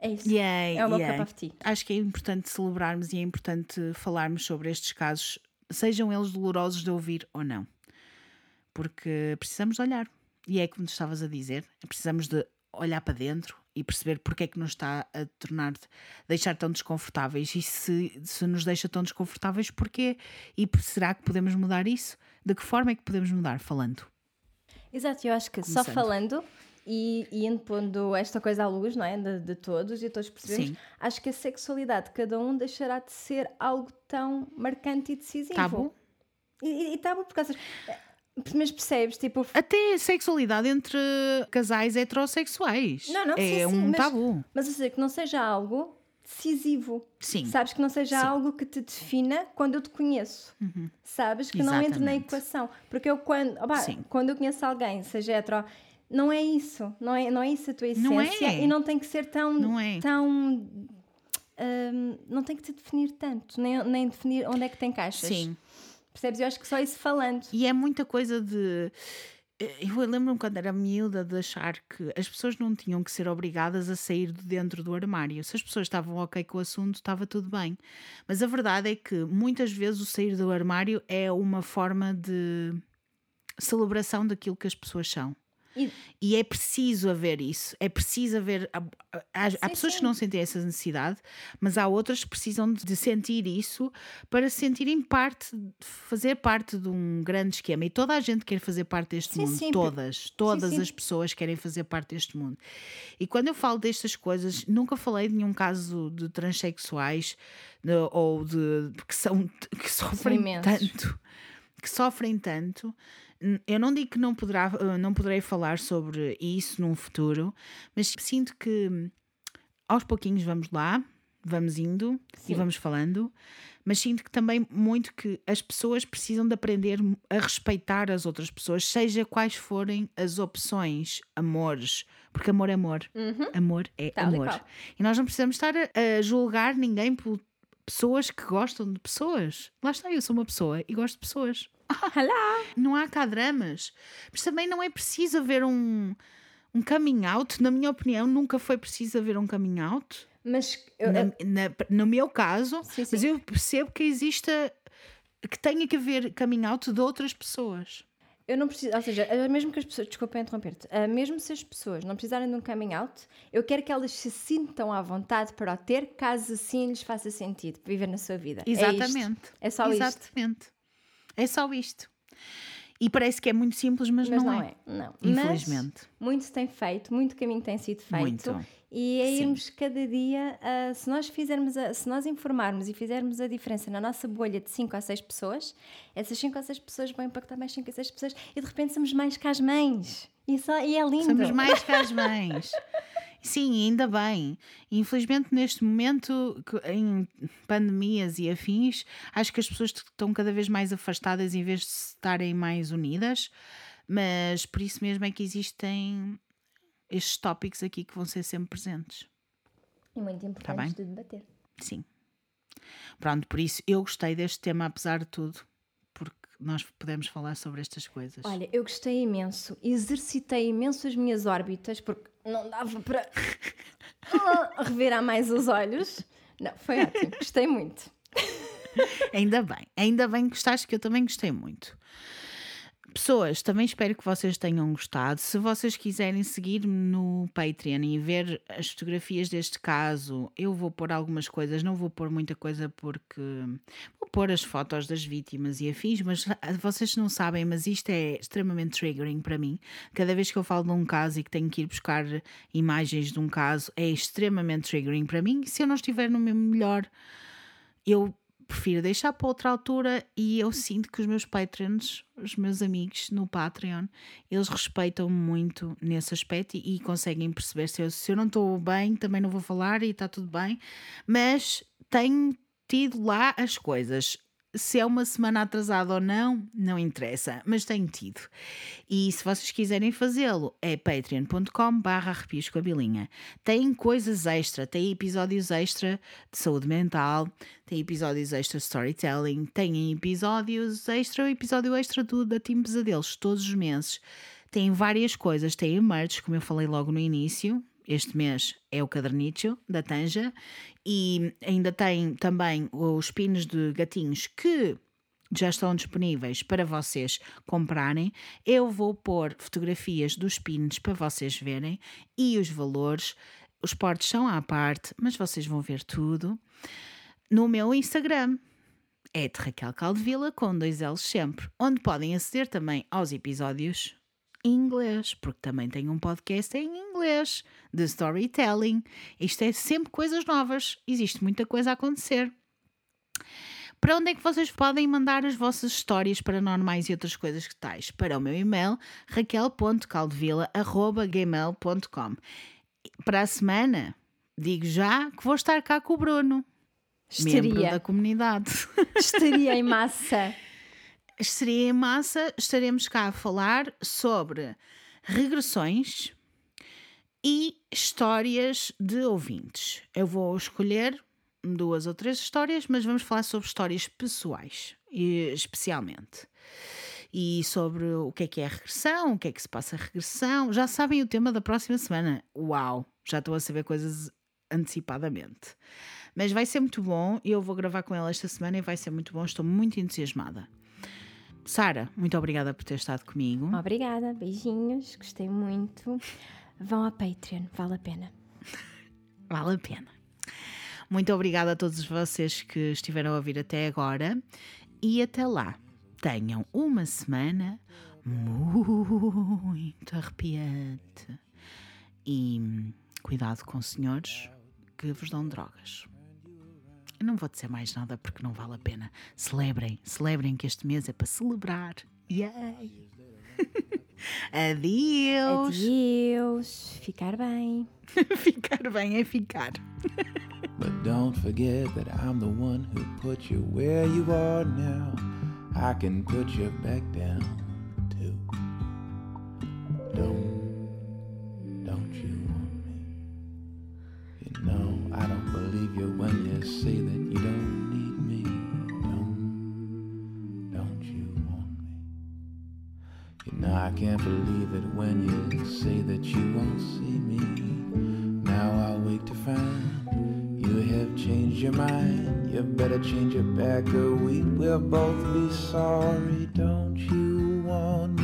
É isso. Yay! É meu yay. cup of tea. Acho que é importante celebrarmos e é importante falarmos sobre estes casos, sejam eles dolorosos de ouvir ou não. Porque precisamos de olhar. E é como tu estavas a dizer, precisamos de olhar para dentro e perceber porque é que nos está a tornar, deixar tão desconfortáveis e se, se nos deixa tão desconfortáveis, porquê? E será que podemos mudar isso? De que forma é que podemos mudar? Falando. Exato, eu acho que só Começando. falando e, indo pondo esta coisa à luz, não é? De, de todos e todos percebemos, Sim. acho que a sexualidade de cada um deixará de ser algo tão marcante e decisivo. Tabu? E, e, e tabu por causa. Mas percebes, tipo. Até a sexualidade entre casais heterossexuais. Não, não, é sim, um mas- tabu. Mas ou seja, que não seja algo decisivo. Sim. Sabes que não seja Sim. Uhum. algo que te defina quando eu te conheço. Sabes que não entre na Exatamente. equação. Porque eu quando, Sim. quando eu conheço alguém, seja hetero, não é isso. Não é, não é isso a tua essência. Não é. E não tem que ser tão. Não é. tão hum, não tem que te definir tanto, nem, nem definir onde é que te encaixas. Sim. Percebes? Eu acho que só isso falando. E é muita coisa de. eh, Eu lembro-me quando era miúda de achar que as pessoas não tinham que ser obrigadas a sair de dentro do armário. Se as pessoas estavam ok com o assunto, estava tudo bem. Mas a verdade é que muitas vezes o sair do armário é uma forma de celebração daquilo que as pessoas são. E- E é preciso haver isso. É preciso haver. Há, há- há pessoas sim. que não sentem essa necessidade, mas há outras que precisam de sentir isso para se sentirem parte, fazer parte de um grande esquema. E toda a gente quer fazer parte deste Sim, mundo. sim, todas. Todas sim. as pessoas querem fazer parte deste mundo. E quando eu falo destas coisas, nunca falei de nenhum caso de transexuais ou de que, são, que sofrem tanto. Que sofrem tanto. Eu não digo que não, poderá, eh, não poderei falar sobre isso num futuro, mas sinto que hum, aos pouquinhos vamos lá, vamos indo Sim. e vamos falando, mas sinto que também muito que as pessoas precisam de aprender a respeitar as outras pessoas, seja quais forem as opções, amores, porque amor é amor, amor é Tal e amor. qual. E nós não precisamos estar a, a julgar ninguém por pessoas que gostam de pessoas. Lá está, eu sou uma pessoa e gosto de pessoas. Olá! Não há cá dramas. Mas também não é preciso haver um, um coming out. Na minha opinião, nunca foi preciso haver um coming out. Mas eu- Na- na- no meu caso, Sim, mas sim. eu percebo que exista que tenha que haver coming out de outras pessoas. Eu não preciso, ou seja, eh, mesmo que as pessoas, desculpa interromper-te, eh, mesmo se as pessoas não precisarem de um coming out, eu quero que elas se sintam à vontade para o ter, caso assim lhes faça sentido viver na sua vida. É. Exatamente. É, só isto. Exatamente. É só isto. E parece que é muito simples, mas, Mas não, não é. é, não. Infelizmente. Mas muito se tem feito, muito caminho tem sido feito. Muito. E é Sim. irmos cada dia, ah, se nós fizermos, a- se nós informarmos e fizermos a diferença na nossa bolha de 5 a 6 pessoas, essas 5 a 6 pessoas vão impactar mais 5 a 6 pessoas e de repente somos mais que as mães. E, só, e é lindo. Somos mais que as mães. Sim, ainda bem. Infelizmente, neste momento, em pandemias e afins, acho que as pessoas estão cada vez mais afastadas em vez de estarem mais unidas, mas por isso mesmo é que existem estes tópicos aqui que vão ser sempre presentes. E muito Tá bem? importante de debater. Sim. Pronto, por isso eu gostei deste tema, apesar de tudo, porque nós podemos falar sobre estas coisas. Olha, eu gostei imenso, exercitei imenso as minhas órbitas, porque não dava para ah, revirar mais os olhos. Não, foi ótimo, gostei muito. Ainda bem, ainda bem que gostaste, que eu também gostei muito. Pessoas, também espero que vocês tenham gostado. Se vocês quiserem seguir-me no Patreon e ver as fotografias deste caso, eu vou pôr algumas coisas, não vou pôr muita coisa porque vou pôr as fotos das vítimas e afins, mas vocês não sabem, mas isto é extremamente triggering para mim. Cada vez que eu falo de um caso e que tenho que ir buscar imagens de um caso, é extremamente triggering para mim. Se eu não estiver no meu melhor, eu prefiro deixar para outra altura e eu sinto que os meus patrons, os meus amigos no Patreon, eles respeitam-me muito nesse aspecto e, e conseguem perceber se eu, se eu não estou bem, também não vou falar e está tudo bem, mas tenho tido lá as coisas. Se é uma semana atrasada ou não, não interessa, mas tenho tido. E se vocês quiserem fazê-lo, é patreon.com barra com a. Tem coisas extra, tem episódios extra de saúde mental, tem episódios extra de storytelling, tem episódios extra, o episódio extra do, da Team Pesadelos, todos os meses. Tem várias coisas, tem merch, como eu falei logo no início, este mês é o cadernicho da Tanja e ainda tem também os pinos de gatinhos que já estão disponíveis para vocês comprarem. Eu vou pôr fotografias dos pinos para vocês verem e os valores. Os portos são à parte, mas vocês vão ver tudo no meu Instagram. É de Raquel Caldevila com dois L's sempre, onde podem aceder também aos episódios inglês, porque também tenho um podcast em inglês de storytelling. Isto é sempre coisas novas, existe muita coisa a acontecer. Para onde é que vocês podem mandar as vossas histórias paranormais e outras coisas que tais? Para o meu e-mail raquel.caldevila.gmail.com Para a semana, digo já que vou estar cá com o Bruno, membro da Estaria, comunidade. estaria em massa. Seria em massa, estaremos cá a falar sobre regressões e histórias de ouvintes. Eu vou escolher duas ou três histórias, mas vamos falar sobre histórias pessoais, especialmente. E sobre o que é que é a regressão, o que é que se passa a regressão. Já sabem o tema da próxima semana. Uau! Já estou a saber coisas antecipadamente. Mas vai ser muito bom. Eu vou gravar com ela esta semana e vai ser muito bom. Estou muito entusiasmada. Sara, muito obrigada por ter estado comigo. Obrigada, beijinhos, gostei muito. Vão a Patreon, vale a pena. Vale a pena. Muito obrigada a todos vocês que estiveram a ouvir até agora e até lá. Tenham uma semana muito arrepiante. E cuidado com senhores que vos dão drogas. Eu não vou dizer mais nada porque não vale a pena. Celebrem, celebrem que este mês é para celebrar. Yay! Adeus! Adeus, ficar bem. ficar bem é ficar. But don't forget that I'm the one who put you where you are now. I can put you back down too. Don't, don't you want me? You know believe you when you say that you don't need me. Don't, don't you want me? You know I can't believe it when you say that you won't see me. Now I'll wait to find you have changed your mind. You better change it back or we will both be sorry. Don't you want me,